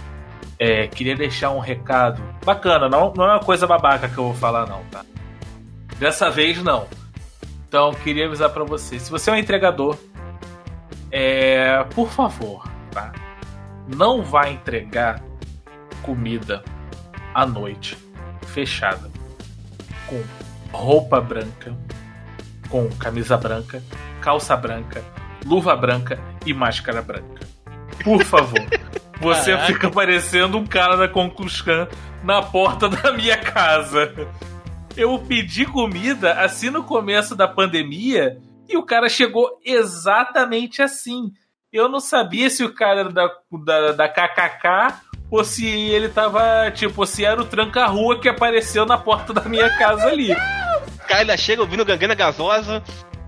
É, queria deixar um recado bacana, não, não é uma coisa babaca que eu vou falar, não, tá? Dessa vez não. Então, queria avisar pra você: se você é um entregador, é, por favor, tá? Não vá entregar comida à noite, fechada, com roupa branca, com camisa branca, calça branca, luva branca e máscara branca. Por favor. Você Caraca. fica parecendo um cara da Concluscan na porta da minha casa. Eu pedi comida assim no começo da pandemia e o cara chegou exatamente assim. Eu não sabia se o cara era da, da, da KKK ou se ele tava, tipo, se era o tranca-rua que apareceu na porta da minha casa ali. Cara ainda chega ouvindo gangrena gasosa.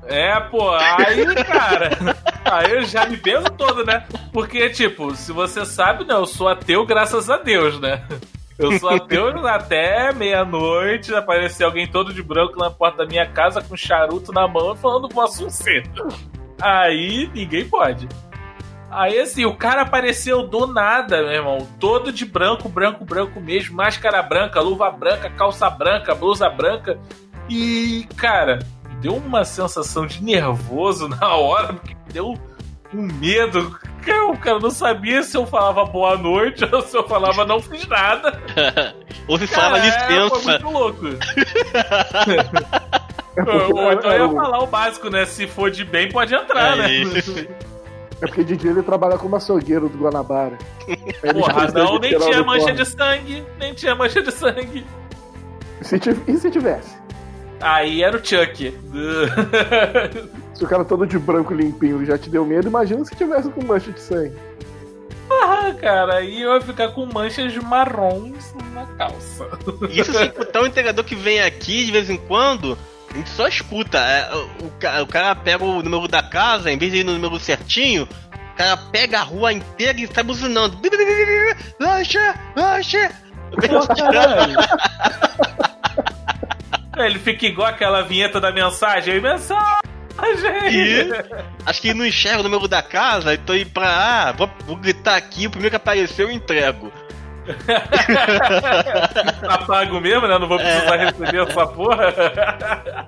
É, pô, aí, cara, aí eu já me peso todo, né? Porque, tipo, se você sabe, né, eu sou ateu graças a Deus, né? Eu sou ateu até meia-noite, aparecer alguém todo de branco na porta da minha casa com charuto na mão falando um cedo. Aí ninguém pode. Aí assim, o cara apareceu do nada, meu irmão. Todo de branco, branco, branco mesmo. Máscara branca, luva branca, calça branca, blusa branca. E, cara, deu uma sensação de nervoso na hora, porque deu um medo. O cara não sabia se eu falava boa noite ou se eu falava não fiz nada. Ou se falava é, licença. Foi muito louco. porque Ou então eu ia falar o básico, né? Se for de bem, pode entrar, É né? isso. É porque de dia ele trabalha como açougueiro do Guanabara. Porra, não, nem tinha mancha uniforme. de sangue. Nem tinha mancha de sangue. Se E se tivesse? Aí era o Chuck. Se o cara todo de branco limpinho já te deu medo, imagina se tivesse com mancha de sangue. Ah, cara, aí eu ia ficar com manchas marrons na calça. Isso sem contar o entregador que vem aqui de vez em quando, a gente só escuta. É, o, o cara pega o número da casa, em vez de ir no número certinho, o cara pega a rua inteira e sai buzinando. Lancha! Lancha! Ele fica igual aquela vinheta da mensagem. Mensagem! E acho que ele não enxerga o número da casa, então ir pra. Ah, vou, vou gritar aqui, o primeiro que apareceu eu entrego. Tá pago mesmo, né? Não vou precisar receber essa porra.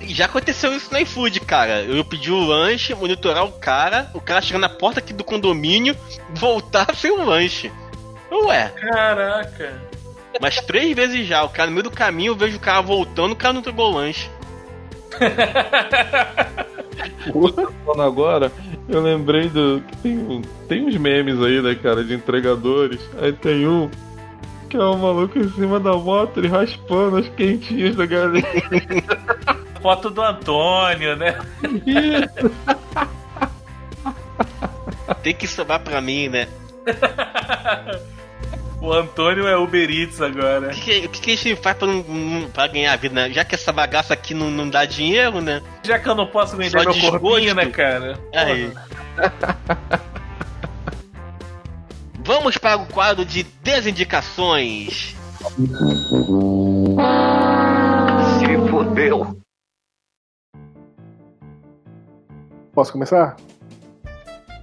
Já aconteceu isso no iFood, cara. Eu pedi o lanche, monitorar o cara, o cara chegar na porta aqui do condomínio, voltar sem o lanche. Ué, Caraca. Mas três vezes já, o cara no meio do caminho, eu vejo o cara voltando, o cara não entregou o lanche. Falando agora, eu lembrei do. que Tem, um- tem uns memes aí, né, cara, de entregadores. Aí tem um que é o maluco em cima da moto, ele raspando as quentinhas da galinha. Foto do Antônio, né? Isso. Tem que sobrar pra mim, né? O Antônio é Uber Eats agora. O que, que- que a gente faz pra, não, pra ganhar vida, né? Já que essa bagaça aqui não, não dá dinheiro, né? Já que eu não posso vender Só meu desgosto. corpinho, né, cara? Aí. Vamos para o quadro de desindicações. Se fodeu. Posso começar?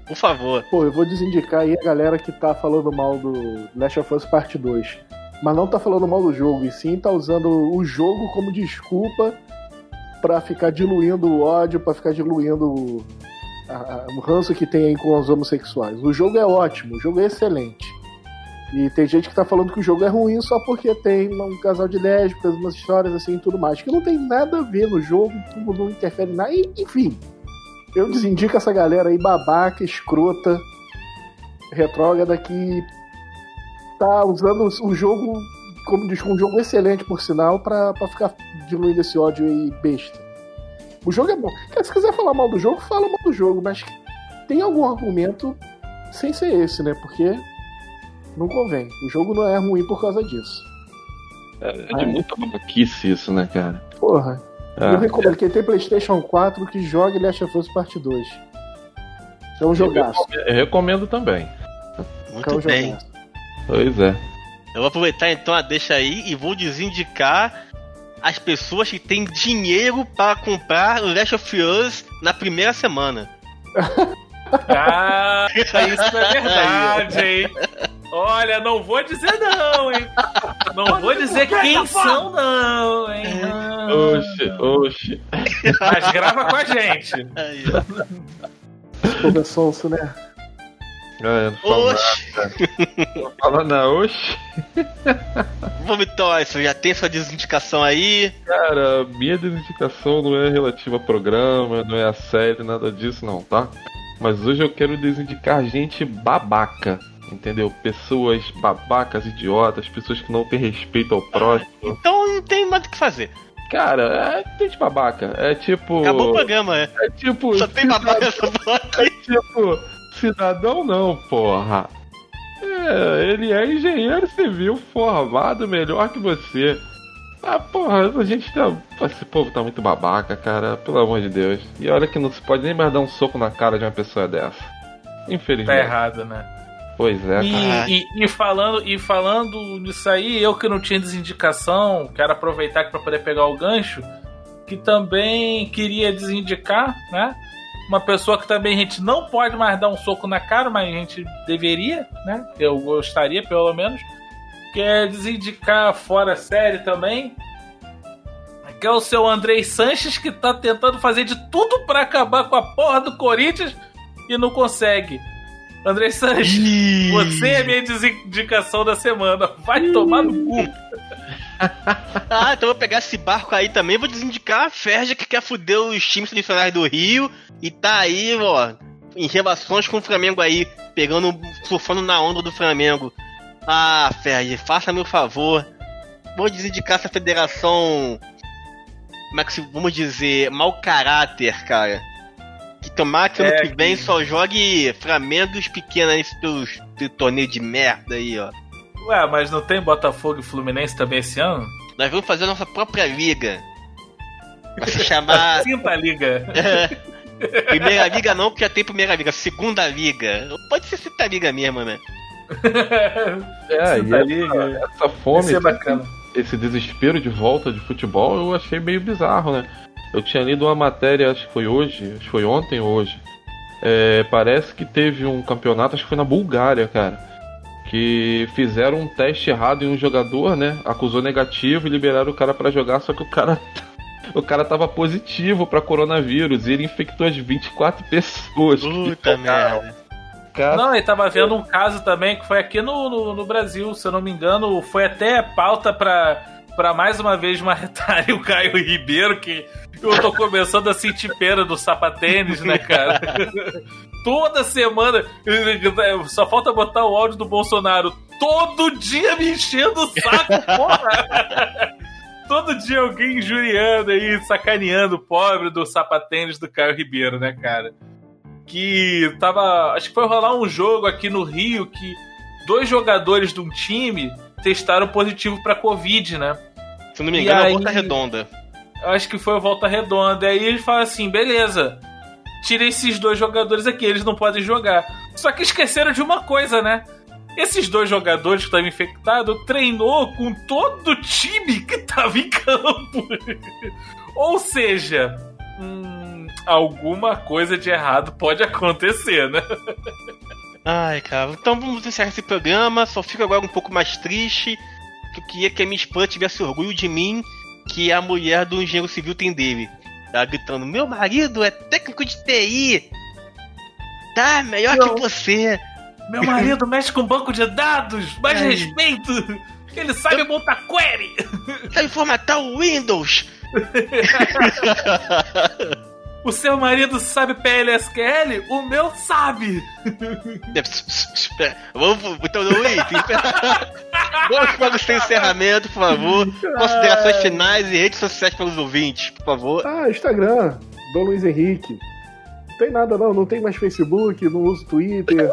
Por favor. Pô, eu vou desindicar aí a galera que tá falando mal do Last of Us Parte 2. Mas não tá falando mal do jogo, e sim tá usando o jogo como desculpa pra ficar diluindo o ódio, pra ficar diluindo o, a- o ranço que tem aí com os homossexuais. O jogo é ótimo, o jogo é excelente. E tem gente que tá falando que o jogo é ruim só porque tem um casal de lésbicas, umas histórias assim e tudo mais. Que não tem nada a ver no jogo, tudo não interfere nada. Enfim, eu desindico essa galera aí babaca, escrota, retrógrada que tá usando o jogo como diz, um jogo excelente, por sinal, pra, pra ficar diluindo esse ódio aí besta. O jogo é bom. Cara, se quiser falar mal do jogo, fala mal do jogo, mas tem algum argumento sem ser esse, né? Porque não convém. O jogo não é ruim por causa disso. É, é de muita babaquice isso, né, cara? Porra. Ah, eu recomendo quem tem PlayStation 4 que jogue Last of Us Part 2. É um jogaço. Eu recomendo também. Muito É um bem. jogaço. Pois é. Eu vou aproveitar então a deixa aí e vou desindicar as pessoas que têm dinheiro para comprar o Last of Us na primeira semana. Ah, isso é verdade, hein? Olha, não vou dizer não, hein? Não vou dizer quem são, não, hein? Oxe, oxe. Mas grava com a gente. Pô, sonso, né? É, não fala Oxe. Não fala não, oxe. Vamos então, isso já tem sua desindicação aí. Cara, minha desindicação não é relativa a programa, não é a série, nada disso não, tá? Mas hoje eu quero desindicar gente babaca, entendeu? Pessoas babacas, idiotas, pessoas que não têm respeito ao próximo. Então não tem mais o que fazer. Cara, é gente babaca. É tipo. Acabou o programa, é. É tipo. Só tem babaca nessa porra. É tipo, cidadão não, porra. É, ele é engenheiro civil formado melhor que você. Ah, porra, a gente tá. Esse povo tá muito babaca, cara, pelo amor de Deus. E olha que não se pode nem mais dar um soco na cara de uma pessoa dessa. Tá Infelizmente. errado, né? Pois é, cara. E, e- e falando, e falando nisso aí, eu que não tinha desindicação, quero aproveitar aqui para poder pegar o gancho, que também queria desindicar, né? Uma pessoa que também a gente não pode mais dar um soco na cara, mas a gente deveria, né? Eu gostaria, pelo menos. Que é desindicar fora série também. Que é o seu Andrei Sanches, que tá tentando fazer de tudo para acabar com a porra do Corinthians e não consegue. André Sanches, você é minha desindicação da semana. Vai tomar no cu. Ah, então eu vou pegar esse barco aí também. Vou desindicar a Ferja que quer fuder os times tradicionais do Rio. E tá aí, ó, em relações com o Flamengo aí, pegando, surfando na onda do Flamengo. Ah, Ferja, faça-me o favor. Vou desindicar essa federação. Como é que se, vamos dizer, mau caráter, cara. Que tomar que ano É, que vem só jogue Flamengos pequenos nesse teus teu torneio de merda aí, ó. Ué, mas não tem Botafogo e Fluminense também esse ano? Nós vamos fazer a nossa própria liga. Vai se chamar. Quinta Liga. primeira liga não, porque já tem primeira liga. Segunda liga. Pode ser Sexta liga mesmo, né? É, e Quinta essa, essa fome, é bacana. esse desespero de volta de futebol, eu achei meio bizarro, né? Eu tinha lido uma matéria, acho que foi hoje, acho que foi ontem ou hoje. É, parece que teve um campeonato, acho que foi na Bulgária, cara. Que fizeram um teste errado em um jogador, né? Acusou negativo e liberaram o cara pra jogar, só que o cara. O cara tava positivo pra coronavírus e ele infectou as 24 pessoas. Puta merda. Cara, Não, ele tava vendo um caso também que foi aqui no, no, no Brasil, se eu não me engano, foi até pauta pra, pra mais uma vez marretar o Caio Ribeiro, que eu tô começando a sentir pena do sapatênis, né, cara? Toda semana, só falta botar o áudio do Bolsonaro. Todo dia me enchendo o saco, porra! Todo dia alguém injuriando aí, sacaneando o pobre do sapatênis do Caio Ribeiro, né, cara? que tava. Acho que foi rolar um jogo aqui no Rio que dois jogadores de um time testaram positivo pra Covid, né? Se não me E engano, é aí- a volta redonda. Acho que foi a volta redonda. Aí eles falam assim: beleza, tira esses dois jogadores aqui, eles não podem jogar. Só que esqueceram de uma coisa, né? Esses dois jogadores que estavam infectados treinou com todo o time que tava em campo. Ou seja, hum, alguma coisa de errado pode acontecer, né? Ai, cara. Então vamos encerrar esse programa. Só fico agora um pouco mais triste. Que eu queria que a minha esposa tivesse orgulho de mim, que a mulher do engenheiro civil tem dele. Tá gritando: Meu marido é técnico de TI. Tá melhor que você. Meu marido mexe com banco de dados, mais Ai. respeito. Ele sabe montar query. Sabe formatar o Windows. O seu marido sabe PLSQL? O meu sabe. Pera, Vamos, então, Luiz, vamos para o seu encerramento, por favor. Considerações finais e redes sociais para os ouvintes, por favor. Ah, Instagram, Dom Luiz Henrique. Não tem nada não, não tem mais Facebook, não uso Twitter.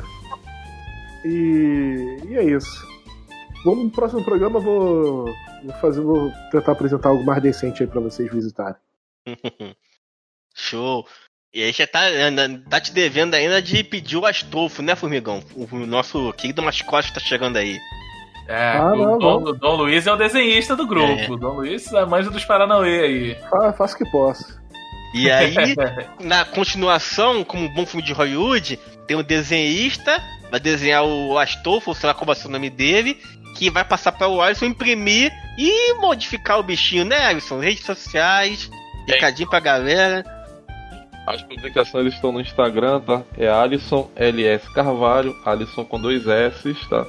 E, e é isso. Vamos no próximo programa, vou, vou fazer, vou tentar apresentar algo mais decente aí pra vocês visitarem. Show. E aí já tá, tá te devendo ainda de pedir o Astolfo, né, Formigão? O nosso querido mascote tá chegando aí. É, Ah, o não, Dom, não. Dom Luiz é o desenhista do grupo. É. Dom Luiz é a manja dos Paranauê aí. Fa- faço o que posso. E aí, na continuação, como um bom filme de Hollywood, tem um desenhista, vai desenhar o Astolfo, sei lá como vai ser o nome dele, que vai passar para o Alisson imprimir e modificar o bichinho, né, Alisson? Redes sociais, recadinho pra galera. As publicações estão no Instagram, tá? É Alisson LS Carvalho, Alisson com dois S, tá?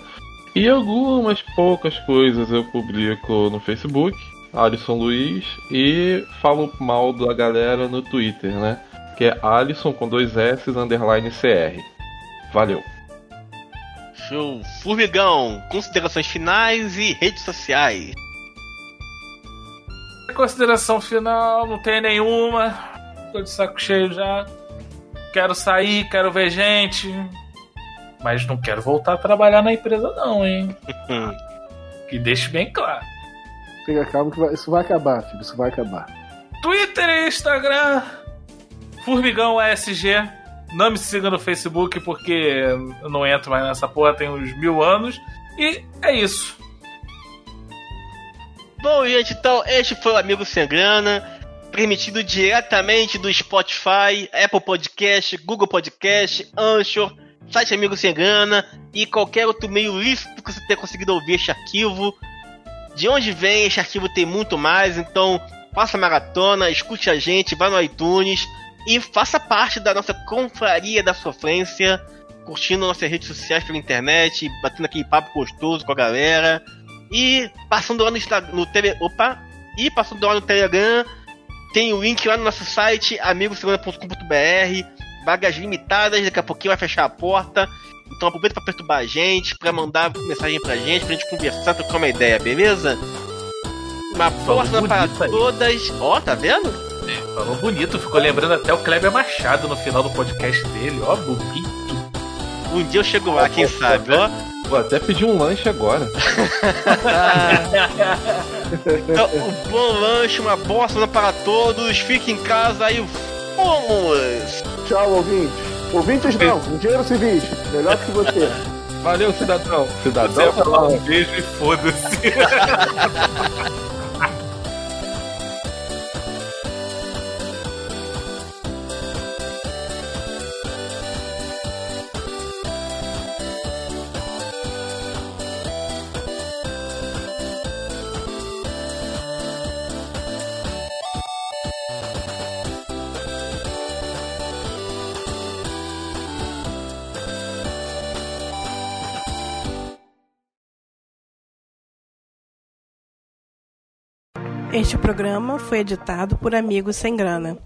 E algumas poucas coisas eu publico no Facebook, Alisson Luiz, e falo mal da galera no Twitter, né? Que é Alisson com dois S underline CR. Valeu. Show. Formigão, considerações finais e redes sociais. Consideração final, não tem nenhuma. Tô de saco cheio já. Quero sair, quero ver gente. Mas não quero voltar a trabalhar na empresa, não, hein? que deixe bem claro. Fica calmo que vai- isso vai acabar, filho. Isso vai acabar. Twitter e Instagram. Formigão ASG. Não me siga no Facebook porque eu não entro mais nessa porra tem uns mil anos. E é isso. Bom, gente, então este foi o Amigo Sem Grana, permitido diretamente do Spotify, Apple Podcast, Google Podcast, Anchor, site Amigo Sem Grana e qualquer outro meio lícito que você tenha conseguido ouvir este arquivo. De onde vem, este arquivo tem muito mais, então faça maratona, escute a gente, vá no iTunes e faça parte da nossa confraria da sofrência, curtindo nossas redes sociais pela internet, batendo aquele papo gostoso com a galera. E passando lá no no tele, opa, e passando lá no Telegram, tem o link lá no nosso site amigosegunda.com.br, vagas limitadas, daqui a pouquinho vai fechar a porta. Então aproveita pra perturbar a gente, pra mandar mensagem pra gente, pra gente conversar, trocar uma ideia, beleza? Uma semana para aí. todas. Ó, tá vendo? Falou bonito, ficou lembrando até o Kleber Machado no final do podcast dele. Ó, bonito. Um dia eu chego lá, quem sabe, ó. Vou até pedir um lanche agora. Então, um bom lanche, uma boa semana para todos. Fique em casa e fomos! Tchau, ouvintes. Ouvintes não, engenheiros civis. Melhor que você. Valeu, cidadão. Cidadão. falar um beijo e foda-se. Este programa foi editado por Amigos Sem Grana.